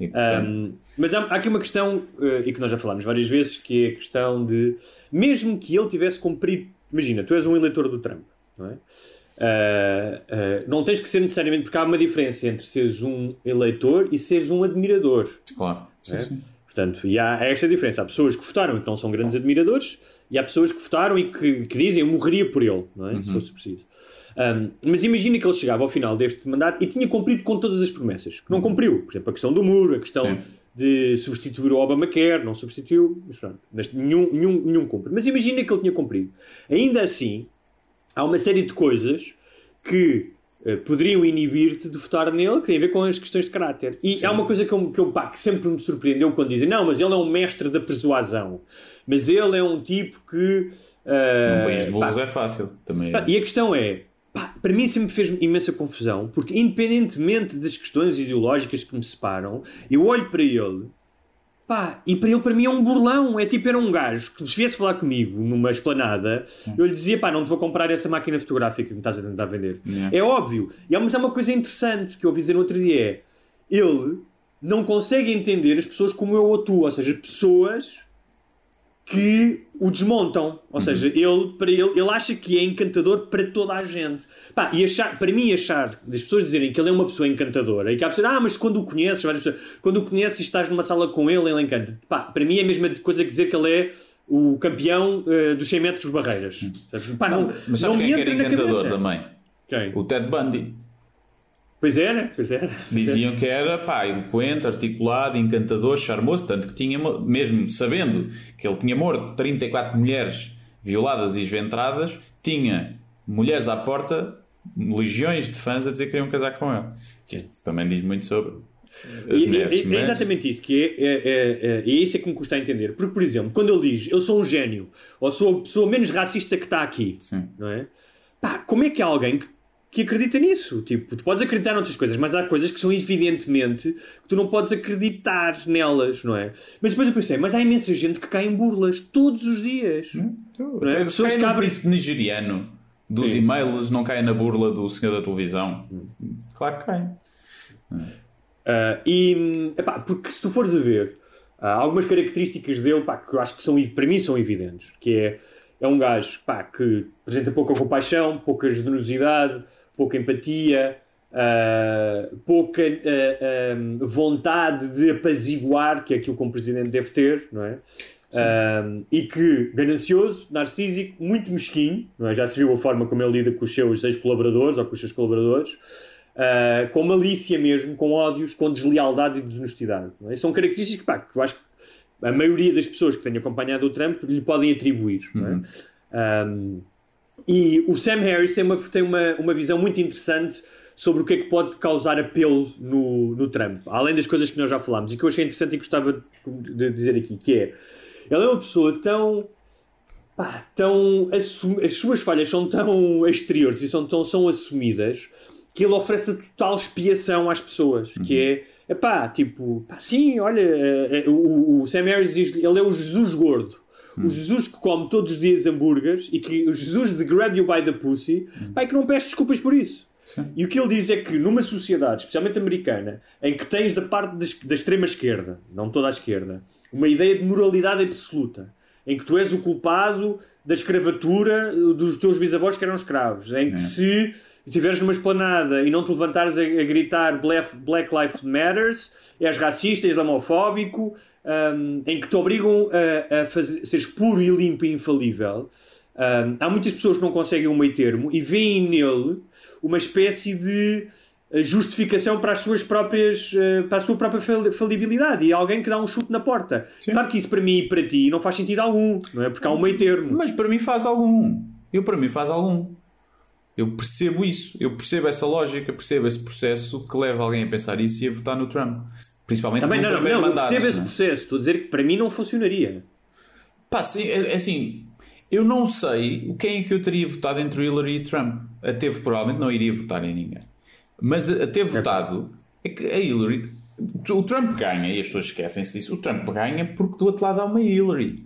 E, portanto, Um, mas há, há aqui uma questão, eh, e que nós já falámos várias vezes, que é a questão de, mesmo que ele tivesse cumprido, imagina, tu és um eleitor do Trump, não é? Ah, não tens que ser necessariamente, porque há uma diferença entre seres um eleitor e seres um admirador. claro. Sim, É? sim. Portanto, e há esta diferença. Há pessoas que votaram e que não são grandes admiradores, e há pessoas que votaram e que, que dizem eu morreria por ele, não é? Se fosse preciso. Um, mas imagina que ele chegava ao final deste mandato e tinha cumprido com todas as promessas, que não cumpriu. Por exemplo, a questão do muro, a questão Sim. de substituir o Obamacare, não substituiu, mas pronto, mas nenhum, nenhum, nenhum cumpre. Mas imagina que ele tinha cumprido. Ainda assim, há uma série de coisas que eh, poderiam inibir-te de votar nele que tem a ver com as questões de caráter. E há uma coisa que, eu, que, eu, pá, que sempre me surpreendeu quando dizem não, mas ele é um mestre da persuasão. Mas ele é um tipo que... eh, Num país de é fácil. Também. Pá, E a questão é, pá, para mim sempre fez imensa confusão, porque independentemente das questões ideológicas que me separam, eu olho para ele, pá, e para ele para mim é um burlão, é tipo, era um gajo que se viesse falar comigo numa esplanada, eu lhe dizia, pá, não te vou comprar essa máquina fotográfica que me estás a tentar vender. Yeah. É óbvio. E mas há uma coisa interessante que eu ouvi dizer no outro dia, é, ele não consegue entender as pessoas como eu ou tu, ou seja, pessoas que o desmontam. Ou seja, ele, para ele, ele acha que é encantador para toda a gente. Pá, e achar, para mim, achar, das pessoas dizerem que ele é uma pessoa encantadora e que há pessoas, ah, mas quando o conheces, várias pessoas, quando o conheces e estás numa sala com ele, ele encanta. Pá, para mim é a mesma coisa que dizer que ele é o campeão eh, dos 100 metros de barreiras. Sabes? Pá, não, Mas não sabes me quem é que entra era na encantador cabeça. também? Quem? O Ted Bundy. Pois era, pois era. Diziam que era pá, eloquente, articulado, encantador, charmoso, tanto que tinha, mesmo sabendo que ele tinha morto 34 mulheres violadas e esventradas, tinha mulheres à porta, legiões de fãs a dizer que queriam casar com ele. Isto também diz muito sobre E- e- mulheres. é, mas- exatamente isso, que é, é, é, é, é isso é que me custa a entender. Porque, por exemplo, quando ele diz eu sou um gênio, ou sou a pessoa menos racista que está aqui, Sim. não é? Pá, como é que alguém que, que acredita nisso? Tipo, tu podes acreditar noutras coisas, mas há coisas que são evidentemente que tu não podes acreditar nelas, não é? Mas depois eu pensei, mas há imensa gente que cai em burlas todos os dias. Não é? Até Pessoas que abrem- príncipe nigeriano dos e-mails, não cai na burla do senhor da televisão. Claro que cai. Ah, e, epá, porque se tu fores a ver há algumas características dele pá, que eu acho que são, para mim são evidentes, que é, é um gajo pá, que apresenta pouca compaixão, pouca generosidade, pouca empatia, ah, pouca ah, ah, vontade de apaziguar, que é aquilo que um presidente deve ter, não é? Ah, e que ganancioso, narcísico, muito mesquinho, não é? já se viu a forma como ele lida com os seus ex-colaboradores ou com os seus colaboradores, Uh, com malícia mesmo, com ódios, com deslealdade e desonestidade. não é? São características pá, que eu acho que a maioria das pessoas que têm acompanhado o Trump lhe podem atribuir. não é? Um, e o Sam Harris tem, uma, tem uma, uma visão muito interessante sobre o que é que pode causar apelo no, no Trump, além das coisas que nós já falámos, e que eu achei interessante e gostava de, dizer aqui, que é, ele é uma pessoa tão pá, tão as suas falhas são tão exteriores e são tão são assumidas que ele oferece a total expiação às pessoas que é pá, tipo, pá, sim, olha eh, eh, o, o Sam Harris diz ele é o Jesus gordo o Jesus que come todos os dias hambúrgueres e que o Jesus de grab you by the pussy e que não pede desculpas por isso. E o que ele diz é que numa sociedade, especialmente americana, em que tens da parte da, extrema esquerda, não toda a esquerda, uma ideia de moralidade absoluta, em que tu és o culpado da escravatura dos teus bisavós que eram escravos, em que se estiveres numa esplanada e não te levantares a, a gritar Black, Black Lives Matters, és racista, islamofóbico, um, em que te obrigam a, a fazer, seres puro e limpo e infalível. Um, há muitas pessoas que não conseguem um meio termo e veem nele uma espécie de eh, justificação para as suas próprias eh, para a sua própria fal- falibilidade e alguém que dá um chute na porta. Claro que isso para mim e para ti não faz sentido algum, não é? Porque há um meio termo. Mas para mim faz algum. Eu para mim faz algum. Eu percebo isso. Eu percebo essa lógica, percebo esse processo que leva alguém a pensar isso e a votar no Trump. Principalmente Também no não, não, não, mandato. percebo esse né? processo. Estou a dizer que para mim não funcionaria. Pá, sim, é, é assim, eu não sei quem é que eu teria votado entre Hillary e Trump. A teve provavelmente não iria votar em ninguém. Mas a, ter votado é que a Hillary. O Trump ganha, e as pessoas esquecem-se disso. O Trump ganha porque do outro lado há uma Hillary.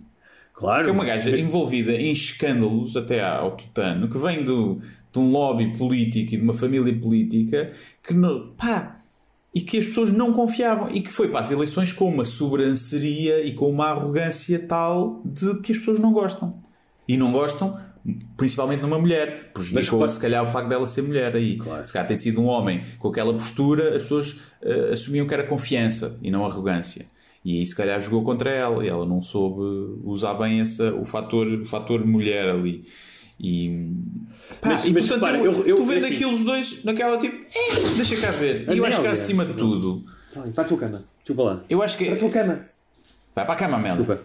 Claro. Que é uma gaja envolvida em escândalos até ao tutano, que vem do, de um lobby político e de uma família política que não, pá, e que as pessoas não confiavam e que foi para as eleições com uma sobranceria e com uma arrogância tal de que as pessoas não gostam. E não gostam, principalmente numa mulher. Prejudicou Mas, se calhar o facto dela ser mulher aí. Se calhar tem sido um homem com aquela postura, as pessoas eh, assumiam que era confiança e não arrogância. E aí se calhar jogou contra ela e ela não soube usar bem essa, o, fator, o fator mulher ali. E, pá, Mas- e mas portanto, repara, eu, eu- eu- tu vendo assim- aquilo os dois naquela tipo, "Eh, deixa cá ver. E eu acho que acima de tudo, Para a tua cama. Desculpa lá. eu acho que. Para a tua cama. Vai para a cama, Mel. Desculpa.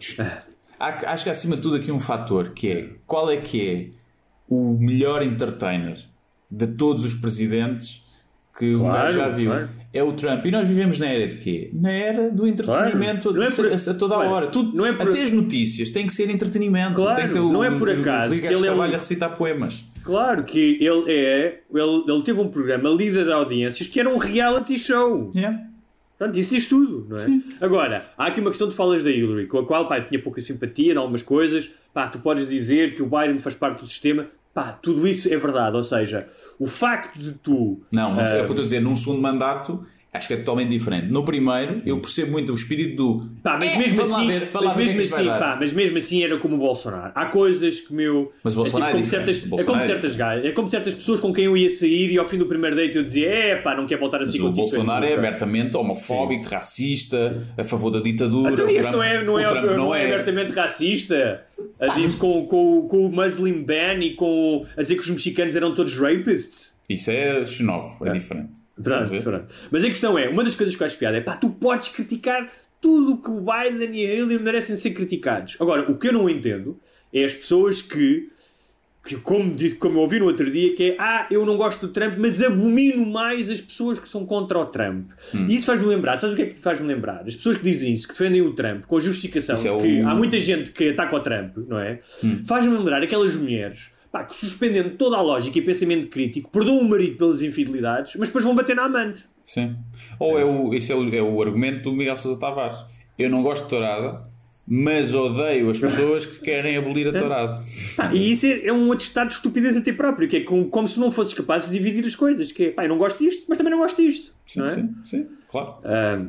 Há- Acho que acima de tudo aqui um fator que é qual é que é o melhor entertainer de todos os presidentes que o Claro, gajo já viu. claro. É o Trump. E nós vivemos na era de quê? Na era do entretenimento Claro. Não é a- por- a, toda a Olha, hora. Tudo, não é por- Até as notícias têm que ser entretenimento. Claro, que o, não é por acaso o que Ricardo ele é um- a recitar poemas. Claro que ele é. Ele, ele teve um programa líder de audiências que era um reality show. Yeah. Pronto, isso diz tudo, não é? Agora, há aqui uma questão de falas da Hillary, com a qual pá, eu tinha pouca simpatia em algumas coisas. Pá, tu podes dizer que o Biden faz parte do sistema. Pá, tudo isso é verdade. Ou seja, o facto de tu. Não, mas é o que eu ah, estou a dizer. Num segundo mandato. Acho que é totalmente diferente. No primeiro, eu percebo muito o espírito do. Pá, mas "É, mesmo assim, ver, mas o é mesmo isto assim, dar." pá, mas mesmo assim era como o Bolsonaro. Há coisas que meu. Mas o Bolsonaro é, é tipo, como certas, O é como Bolsonaro é certas gajas, é como certas pessoas com quem eu ia sair e ao fim do primeiro date eu dizia, é pá, não quer voltar assim Mas o contigo. Bolsonaro é nunca." abertamente homofóbico, racista, a favor da ditadura. Então O este Trump- não é, não o é, Trump não é abertamente racista. A diz com, com, com o Muslim ban e com a dizer que os mexicanos eram todos rapists. Isso é xenófobo, é, diferente. Mas a questão é, uma das coisas que eu acho piada é pá, tu podes criticar tudo o que o Biden e a Hillary merecem ser criticados. Agora, o que eu não entendo é as pessoas que, que como, disse, como eu ouvi no outro dia, que é ah, eu não gosto do Trump, mas abomino mais as pessoas que são contra o Trump. Hum. E isso faz-me lembrar, sabes o que é que faz-me lembrar? As pessoas que dizem isso, que defendem o Trump, com a justificação Isso é que o- há muita gente que ataca o Trump, não é? Hum. Faz-me lembrar aquelas mulheres pá, que suspendendo toda a lógica e pensamento crítico, perdoam o marido pelas infidelidades, mas depois vão bater na amante. Sim. Ou é o, esse é o, é o argumento do Miguel Sousa Tavares. Eu não gosto de tourada, mas odeio as pessoas que querem abolir a tourada. Pá, e isso é, é um atestado de estupidez a ti próprio, que é como, como se não fosses capaz de dividir as coisas. Que é, pá, eu não gosto disto, mas também não gosto disto. Sim, é? sim, sim, claro. Ahm,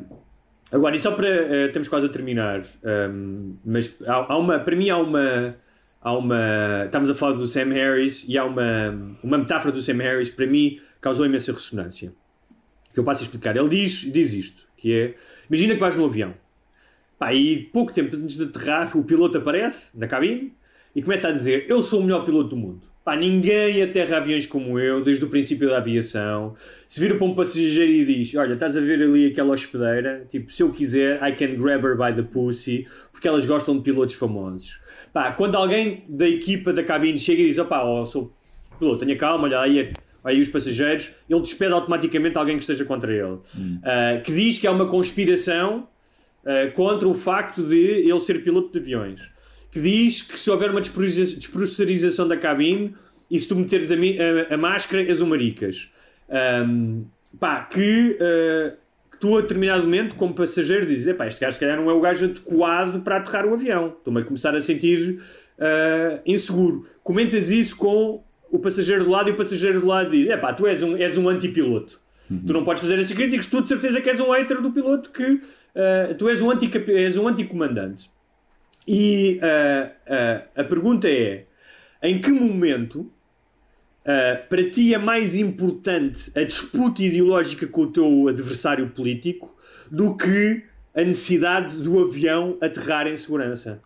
agora, e só para. eh, estamos quase a terminar, ahm, mas há, há uma. Para mim, há uma. Há uma. Estamos a falar do Sam Harris e há uma. Uma metáfora do Sam Harris, para mim, causou imensa ressonância. Que eu passo a explicar. Ele diz, diz isto: que é. Imagina que vais num avião. Pá, e pouco tempo antes de aterrar, o piloto aparece na cabine e começa a dizer: Eu sou o melhor piloto do mundo. Pá, ninguém aterra aviões como eu desde o princípio da aviação. Se vira para um passageiro e diz: Olha, estás a ver ali aquela hospedeira? Tipo, se eu quiser, I can grab her by the pussy, porque elas gostam de pilotos famosos. Pá, quando alguém da equipa da cabine chega e diz: Opá, oh, sou piloto, tenha calma, olha aí, olha aí os passageiros, ele despede automaticamente alguém que esteja contra ele. Ah, que diz que há uma conspiração Uh, contra o facto de ele ser piloto de aviões. Que diz que se houver uma despressurização da cabine e se tu meteres a, a- a máscara, és um maricas. Um, pá, que, uh, que tu a determinado momento, como passageiro, dizes: "Epá, este gajo se calhar não é o gajo adequado para aterrar o avião. Estou-me a começar a sentir uh, inseguro. Comentas isso com o passageiro do lado e o passageiro do lado diz: Epá, tu és um, és um antipiloto. Tu não podes fazer esses críticos, tu de certeza que és um hater do piloto, que uh, tu és um, anti és um anticomandante. E uh, uh, a pergunta é: em que momento uh, para ti é mais importante a disputa ideológica com o teu adversário político do que a necessidade do avião aterrar em segurança?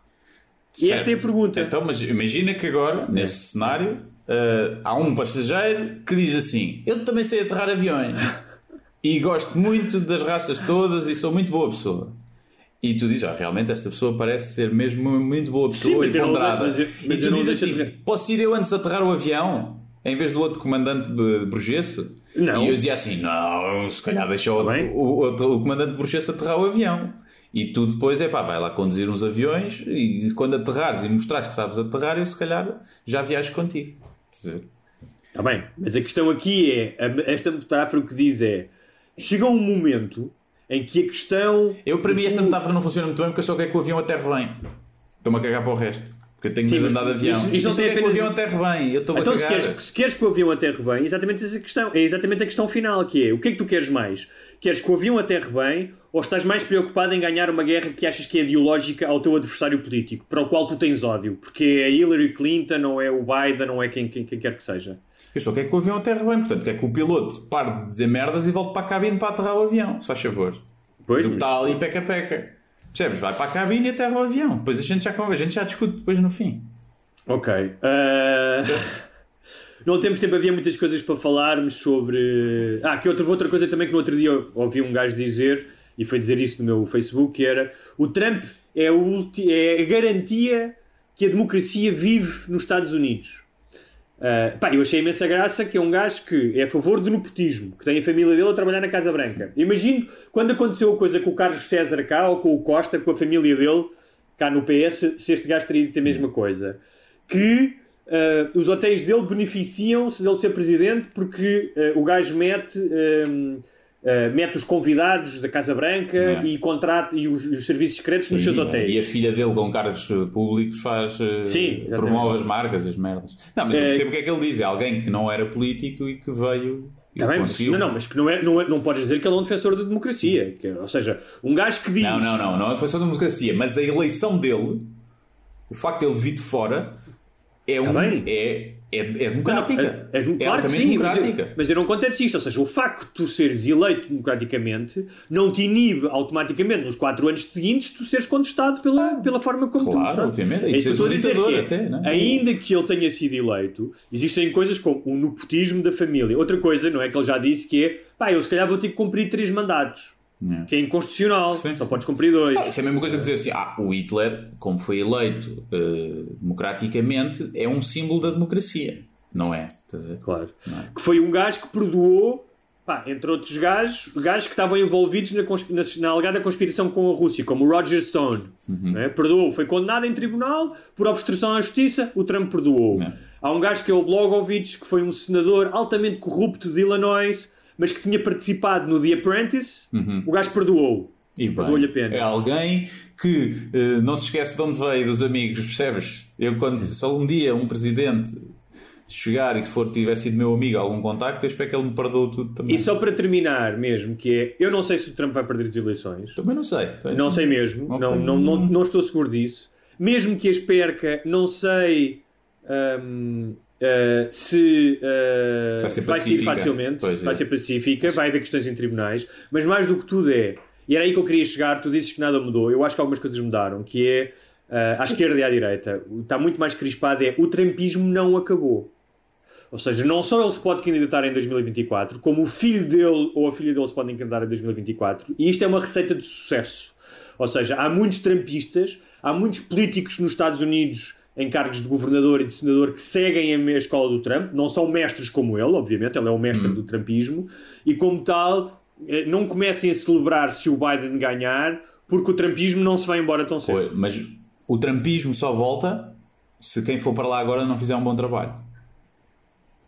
E esta é a pergunta. Então, mas imagina que agora, nesse cenário, há um passageiro que diz assim: Eu também sei aterrar aviões e gosto muito das raças todas e sou muito boa pessoa. E tu dizes, ah, realmente esta pessoa parece ser mesmo muito boa pessoa Sim, e ponderada. Mas eu, mas e tu dizes assim, posso ir eu antes aterrar o avião? Em vez do outro comandante de Burgesso? Não. E eu dizia assim, não, se calhar deixa o, Tá o, o, o comandante de Burgesso aterrar o avião. E tu depois, é pá, vai lá conduzir uns aviões e quando aterrares e mostrares que sabes aterrar, eu se calhar já viajo contigo. Está bem, mas a questão aqui é, esta metáfora o que diz é, chega um momento em que a questão. Eu, para mim, tu... essa metáfora não funciona muito bem porque eu só quero que o avião aterre bem. Estou-me a cagar para o resto. Porque eu tenho medo de andar de avião. Isto, isto não tem apenas... que o avião aterre bem. Eu estou então, a cagar. Se queres, se queres que o avião aterre bem, exatamente essa questão, é exatamente a questão final que é: o que é que tu queres mais? Queres que o avião aterre bem ou estás mais preocupado em ganhar uma guerra que achas que é ideológica ao teu adversário político, para o qual tu tens ódio? Porque é Hillary Clinton, ou é o Biden, ou é quem, quem, quem quer que seja. Eu só quero que o avião aterre bem, portanto, quero que o piloto pare de dizer merdas e volte para a cabine para aterrar o avião, se faz favor. Pois, mas... está ali peca-peca. Percebes? Vai para a cabine e aterra o avião. Depois a gente já, a gente já discute depois no fim. Ok. Uh... não temos tempo, havia muitas coisas para falarmos sobre. Ah, que outra, outra coisa também que no outro dia ouvi um gajo dizer, e foi dizer isso no meu Facebook, que era o Trump é, o, é a garantia que a democracia vive nos Estados Unidos. Uh, pá, eu achei imensa graça que é um gajo que é a favor do nepotismo, que tem a família dele a trabalhar na Casa Branca. Sim. Imagino quando aconteceu a coisa com o Carlos César cá ou com o Costa, com a família dele cá no PS, se este gajo teria dito a mesma coisa. Que uh, os hotéis dele beneficiam-se dele ser presidente porque uh, o gajo mete. Uh, mete os convidados da Casa Branca é. e contrata e os, os serviços secretos nos seus hotéis. E a filha dele, com cargos públicos, faz uh, Sim, promove as marcas, as merdas. Não, mas eu percebo o que é que ele diz. É alguém que não era político e que veio. Tá bem, mas, não, não, mas que não, é, não, é, não podes dizer que ele é um defensor da democracia. Que, ou seja, um gajo que diz. Não, não, não, não é defensor da democracia, mas a eleição dele, o facto de ele vir de fora, é tá um. Bem. É, é, é democrática. Não, é, é, claro que sim, democrática. Mas, eu, mas eu não contento isto. Ou seja, o facto de tu seres eleito democraticamente não te inibe automaticamente nos 4 anos seguintes tu seres contestado pela, pela forma como claro, tu. Claro, obviamente. É isso que estou a dizer que, até, é? ainda que ele tenha sido eleito, existem coisas como o nepotismo da família. Outra coisa, não é que ele já disse que é pá, eu se calhar vou ter que cumprir 3 mandatos. Não. Que é inconstitucional, sim, só sim. podes cumprir dois. Ah, isso é a mesma coisa que dizer assim: ah, o Hitler, como foi eleito uh, democraticamente, é um símbolo da democracia. Não é? Claro. Não é? Que foi um gajo que perdoou, pá, entre outros gajos, gajos que estavam envolvidos na, na, na alegada conspiração com a Rússia, como o Roger Stone. Uhum. É? Perdoou. Foi condenado em tribunal por obstrução à justiça, o Trump perdoou. Não. Há um gajo que é o Blogovich, que foi um senador altamente corrupto de Illinois, mas que tinha participado no The Apprentice. Uhum. O gajo perdoou. E perdoou-lhe a pena. É alguém que uh, não se esquece de onde veio, dos amigos, percebes? Eu, quando só um dia um presidente chegar e se for tiver sido meu amigo algum contacto, eu espero que ele me perdoe tudo também. E só para terminar mesmo, que é, eu não sei se o Trump vai perder as eleições. Também não sei. Não sei mesmo, Ok. não, não, não, não estou seguro disso. Mesmo que as perca, não sei hum, uh, se uh, Vai ser vai ser pacífica. facilmente, Pois é. vai ser pacífica, vai haver questões em tribunais, mas mais do que tudo é, e era aí que eu queria chegar, tu dizes que nada mudou, eu acho que algumas coisas mudaram, que é uh, à esquerda e à direita, está muito mais crispado, é o trampismo não acabou. Ou seja, não só ele se pode candidatar em 2024, como o filho dele ou a filha dele se podem candidatar em 2024. E isto é uma receita de sucesso. Ou seja, há muitos trampistas, há muitos políticos nos Estados Unidos em cargos de governador e de senador que seguem a mesma escola do Trump, não são mestres como ele, obviamente, ele é o mestre do trumpismo, e como tal, eh, não comecem a celebrar se o Biden ganhar, porque o trumpismo não se vai embora tão cedo. Mas o trampismo só volta se quem for para lá agora não fizer um bom trabalho.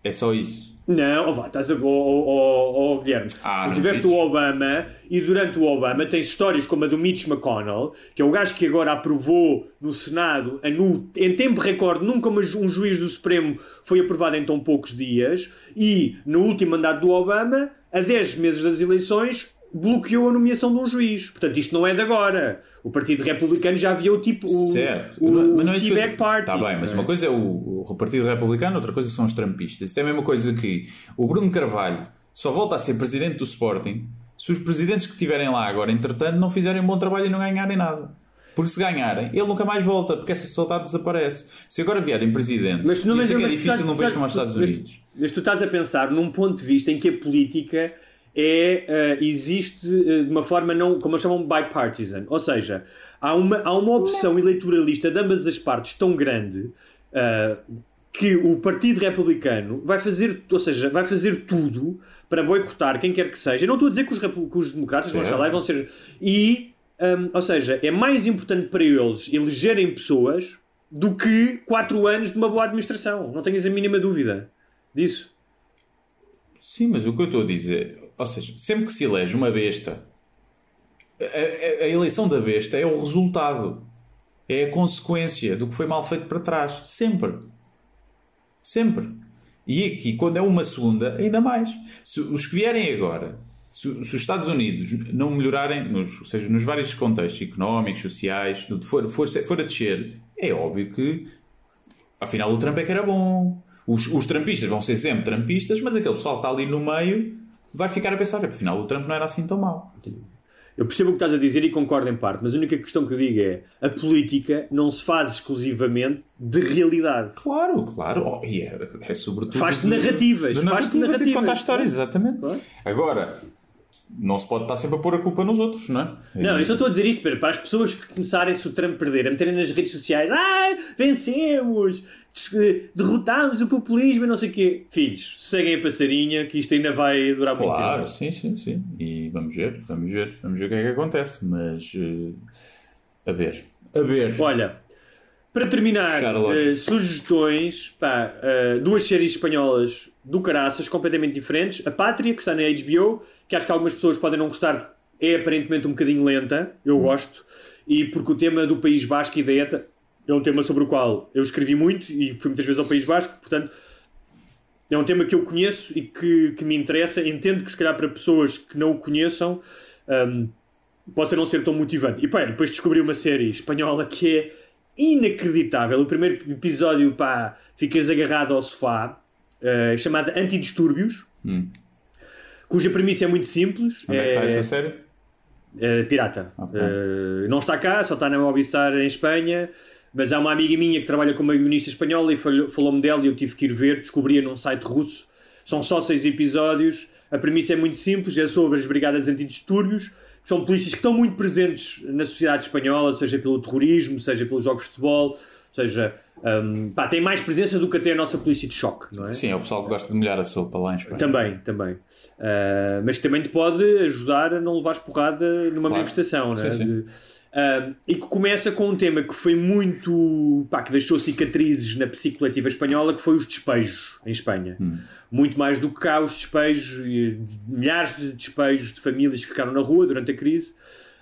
É só isso. Não, oh, vá, estás a. Oh, oh, oh, Guilherme, Ah, tu tiveste o Obama e durante o Obama tens histórias como a do Mitch McConnell, que é o gajo que agora aprovou no Senado, no- em tempo recorde, nunca um juiz do Supremo foi aprovado em tão poucos dias, e no último mandato do Obama, a 10 meses das eleições, bloqueou a nomeação de um juiz. Portanto, isto não é de agora. O Partido Republicano já havia o tipo. O, Certo. o, Mas é o isso eu- Teabag Party. Tá bem, mas é? uma coisa é o, o Partido Republicano, outra coisa são os trampistas. Isso é a mesma coisa que o Bruno Carvalho só volta a ser presidente do Sporting se os presidentes que estiverem lá agora, entretanto, não fizerem um bom trabalho e não ganharem nada. Porque se ganharem, ele nunca mais volta, porque essa saudade desaparece. Se agora vierem presidentes, Mas tu não eu mas, sei que é mas tu difícil não tu vejo estás- como aos Estados Unidos. Mas tu estás a pensar num ponto de vista em que a política é, eh, existe eh, de uma forma não, como eles chamam, bipartisan. Ou seja, há uma, há uma opção eleitoralista de ambas as partes tão grande eh, que o Partido Republicano vai fazer, ou seja, vai fazer tudo para boicotar quem quer que seja. Eu não estou a dizer que os, que os democratas vão chegar lá e vão ser. E, hum, ou seja, é mais importante para eles elegerem pessoas do que 4 anos de uma boa administração. Não tenhas a mínima dúvida disso. Sim, mas o que eu estou a dizer, ou seja, sempre que se elege uma besta, a, a- a eleição da besta é o resultado, é a consequência do que foi mal feito para trás. Sempre. Sempre. E aqui, quando é uma segunda, ainda mais. Se os que vierem agora, se, os Estados Unidos não melhorarem, nos, ou seja, nos vários contextos económicos, sociais, no que for, for, for a descer, é óbvio que afinal o Trump é que era bom. Os, os trampistas vão ser sempre trampistas, mas aquele pessoal que está ali no meio vai ficar a pensar, afinal o Trump não era assim tão mau. Eu percebo o que estás a dizer e concordo em parte, mas a única questão que eu digo é a política não se faz exclusivamente de realidade. Claro, claro. Oh, e é, é sobretudo. Faz-te narrativas, de faz-te narrativas e de narrativas. contar histórias, exatamente. Claro. Agora, não se pode estar sempre a pôr a culpa nos outros, não é? Não, eu só estou a dizer isto para, para as pessoas que começarem, se o Trump perder, a meterem nas redes sociais, ah, vencemos, des- derrotámos o populismo e não sei o quê. Filhos, seguem a passarinha que isto ainda vai durar muito Claro, tempo. sim, sim, sim. E vamos ver, vamos ver, vamos ver o que é que acontece. Mas eh, a ver, a ver. Olha, para terminar, eh, sugestões, pá, eh, duas séries espanholas do caraças, completamente diferentes. A Pátria, que está na HBO, que acho que algumas pessoas podem não gostar, é aparentemente um bocadinho lenta, eu gosto, e porque o tema do País Basco e da ETA é um tema sobre o qual eu escrevi muito e fui muitas vezes ao País Basco, portanto é um tema que eu conheço e que, que me interessa. Entendo que se calhar para pessoas que não o conheçam hum, possa não ser tão motivante. E pá, depois descobri uma série espanhola que é inacreditável. O primeiro episódio, pá, ficas agarrado ao sofá, eh, chamada Antidistúrbios, cuja premissa é muito simples. Onde é que está é- essa série? eh, pirata. Ok. Eh, não está cá, só está na Movistar em Espanha. Mas há uma amiga minha que trabalha como guionista espanhola e falou- falou-me dela e eu tive que ir ver. Descobri-a num site russo. São só seis episódios. A premissa é muito simples: é sobre as Brigadas Antidistúrbios, que são polícias que estão muito presentes na sociedade espanhola, seja pelo terrorismo, seja pelos jogos de futebol, seja. Hum, pá, tem mais presença do que até a nossa polícia de choque, não é? Sim, é o pessoal que gosta de molhar a sopa lá em Espanha. Também, também. Ah, mas também te pode ajudar a não levares porrada numa Claro. manifestação, né? Sim, sim. De- ah, e que começa com um tema que foi muito. pá, que deixou cicatrizes na psique coletiva espanhola, que foi os despejos em Espanha. Hum. Muito mais do que cá, os despejos, de- milhares de despejos de famílias que ficaram na rua durante a crise.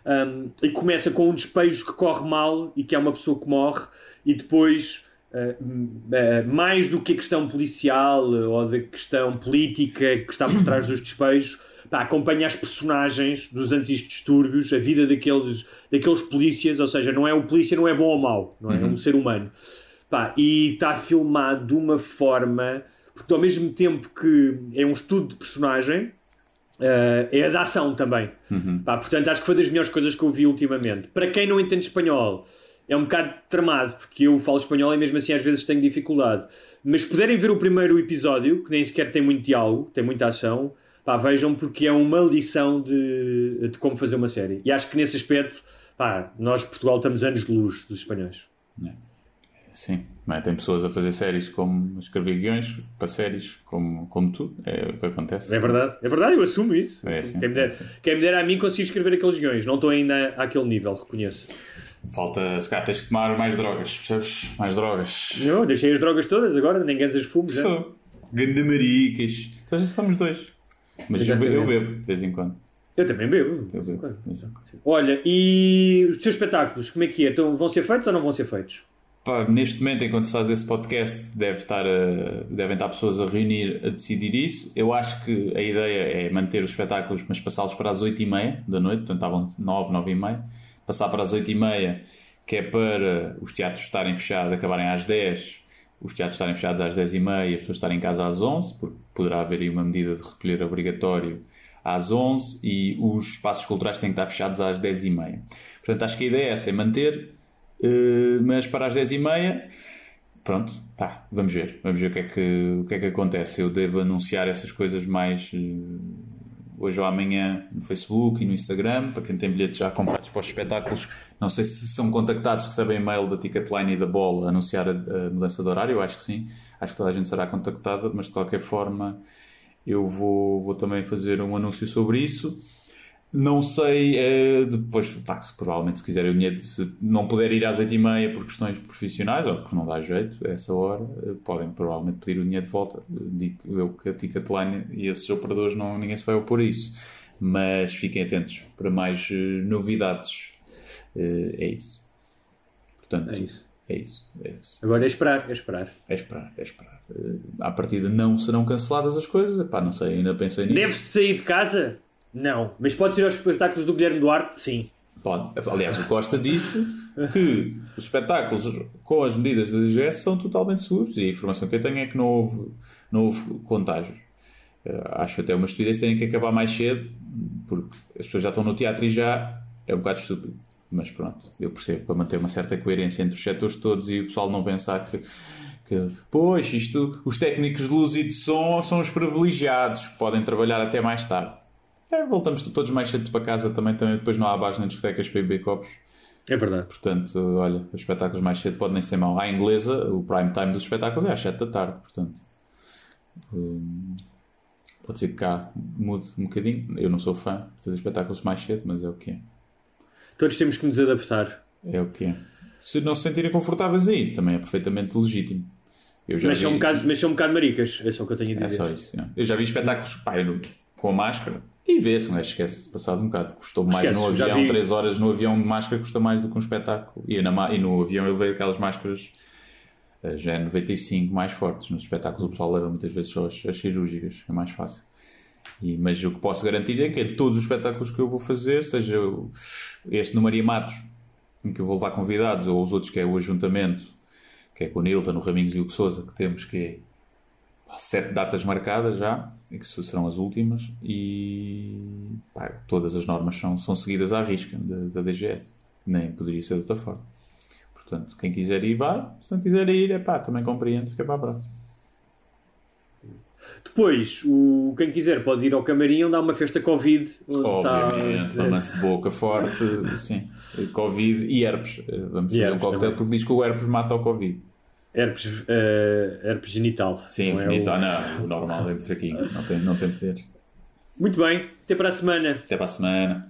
Um, e começa com um despejo que corre mal e que é uma pessoa que morre, e depois, uh, uh, mais do que a questão policial uh, ou da questão política que está por trás dos despejos, pá, acompanha as personagens dos antidistúrbios, a vida daqueles, daqueles polícias, ou seja, não é o polícia não é bom ou mau, não é, é um ser humano. Pá, e está filmado de uma forma, porque ao mesmo tempo que é um estudo de personagem, Uh, é a da ação também. Pá, portanto, acho que foi das melhores coisas que eu vi ultimamente. Para quem não entende espanhol, é um bocado tramado, porque eu falo espanhol e mesmo assim às vezes tenho dificuldade. Mas se puderem ver o primeiro episódio, que nem sequer tem muito diálogo, tem muita ação, pá, vejam porque é uma lição de, de como fazer uma série. E acho que nesse aspecto, pá, nós, Portugal, estamos anos de luz dos espanhóis. Sim, não é? tem pessoas a fazer séries como escrever guiões para séries como, como tu, é o que acontece. É verdade, é verdade, eu assumo isso. É, sim, quem, me der, é, sim. quem me dera a mim conseguir escrever aqueles guiões. Não estou ainda àquele nível, reconheço. Falta, se calhar tens de tomar mais drogas, percebes? Mais drogas. Não, deixei as drogas todas agora, nem ganhas fumos já. Sou. Gandamaricas. Então já somos dois. Mas eu, Exatamente. eu bebo de vez em quando. Eu também bebo. Eu bebo. Exato. Olha, e os teus espetáculos, como é que é? Então, vão ser feitos ou não vão ser feitos? pá, neste momento, enquanto se faz esse podcast, deve estar a- devem estar pessoas a reunir a decidir isso. Eu acho que a ideia é manter os espetáculos, mas passá-los para as 8h30 da noite, portanto estavam 9, 9h30, passar para as 8h30, que é para os teatros estarem fechados, acabarem às 10 os teatros estarem fechados às 10h30 e as pessoas estarem em casa às 11 porque poderá haver aí uma medida de recolher obrigatório às 11 e os espaços culturais têm que estar fechados às 10h30. Portanto, acho que a ideia é essa, é manter, eh, mas para as 10h30, pronto, pá, vamos ver, vamos ver o que, é que, o que é que acontece. Eu devo anunciar essas coisas mais eh, hoje ou amanhã no Facebook e no Instagram, para quem tem bilhetes já comprados para os espetáculos. Não sei se são contactados, recebem e-mail da Ticketline e da Bola anunciar a, a mudança de horário, eu acho que sim. Acho que toda a gente será contactada, mas de qualquer forma eu vou, vou também fazer um anúncio sobre isso. Não sei, eh, depois, pá, se, provavelmente se quiserem o dinheiro, se não puder ir às 8h30 por questões profissionais ou porque não dá jeito a essa hora, eh, podem provavelmente pedir o dinheiro de volta. Digo eu que a Ticketline e esses operadores não, ninguém se vai opor a isso. Mas fiquem atentos para mais eh, novidades. É isso. Portanto, É isso. É isso. É isso. Agora é esperar, é esperar. É esperar, é esperar. À partida não serão canceladas as coisas. Epá, não sei, ainda pensei nisso. Deve-se sair de casa? Não. Mas pode ir aos espetáculos do Guilherme Duarte? Sim. Pode. Aliás, o Costa disse que os espetáculos com as medidas da DGS são totalmente seguros e a informação que eu tenho é que não houve, não houve contágios. Eh, Acho até uma estupidez terem que acabar mais cedo porque as pessoas já estão no teatro e já é um bocado estúpido. Mas pronto, eu percebo para manter uma certa coerência entre os setores todos e o pessoal não pensar que, que pois, isto, os técnicos de luz e de som são os privilegiados que podem trabalhar até mais tarde. É, voltamos todos mais cedo para casa também, também depois não há bares nem discotecas para beber copos. É verdade. Portanto, olha, os espetáculos mais cedo podem nem ser mau. À inglesa, o prime time dos espetáculos é às 7 da tarde, portanto. hum, pode ser que cá mude um bocadinho. Eu não sou fã de fazer espetáculos mais cedo, mas é o que é. Todos temos que nos adaptar. É o que é. Se não se sentirem confortáveis aí, também é perfeitamente legítimo. Mas são, um vi- bocado, mas são um bocado maricas. É só o que eu tenho a É dizer. só isso. é. Eu já vi espetáculos pá, com a máscara e vê-se, um gajo esquece, passado um bocado. Custou mais Esquece, no avião, vi. 3 horas no avião de máscara custa mais do que um espetáculo. E, na e no avião ele veio aquelas máscaras eh, já é 95 mais fortes. Nos espetáculos o pessoal leva muitas vezes só as, as cirúrgicas, é mais fácil. E, mas o que posso garantir é que em todos os espetáculos que eu vou fazer, seja este no Maria Matos, em que eu vou levar convidados, ou os outros que é o Ajuntamento, que é com o Nilton, o Raminhos e o Souza, que temos que é sete datas marcadas já, que serão as últimas, e pá, todas as normas são, são seguidas à risca da, da DGS. Nem poderia ser de outra forma. Portanto, quem quiser ir, vai. Se não quiser ir, é pá, também compreendo, fica para a próxima. Depois, o, quem quiser pode ir ao camarim onde há uma festa Covid. Obviamente, está, mamance de boca forte, sim. Covid e herpes. Eh, Vamos E fazer um herpes coquetel também. porque diz que o herpes mata o Covid. Herpes, eh, herpes genital. Sim, Não é o genital, o- não, o normal é fraquinho, não tem, não tem poder. Muito bem, até para a semana. Até para a semana.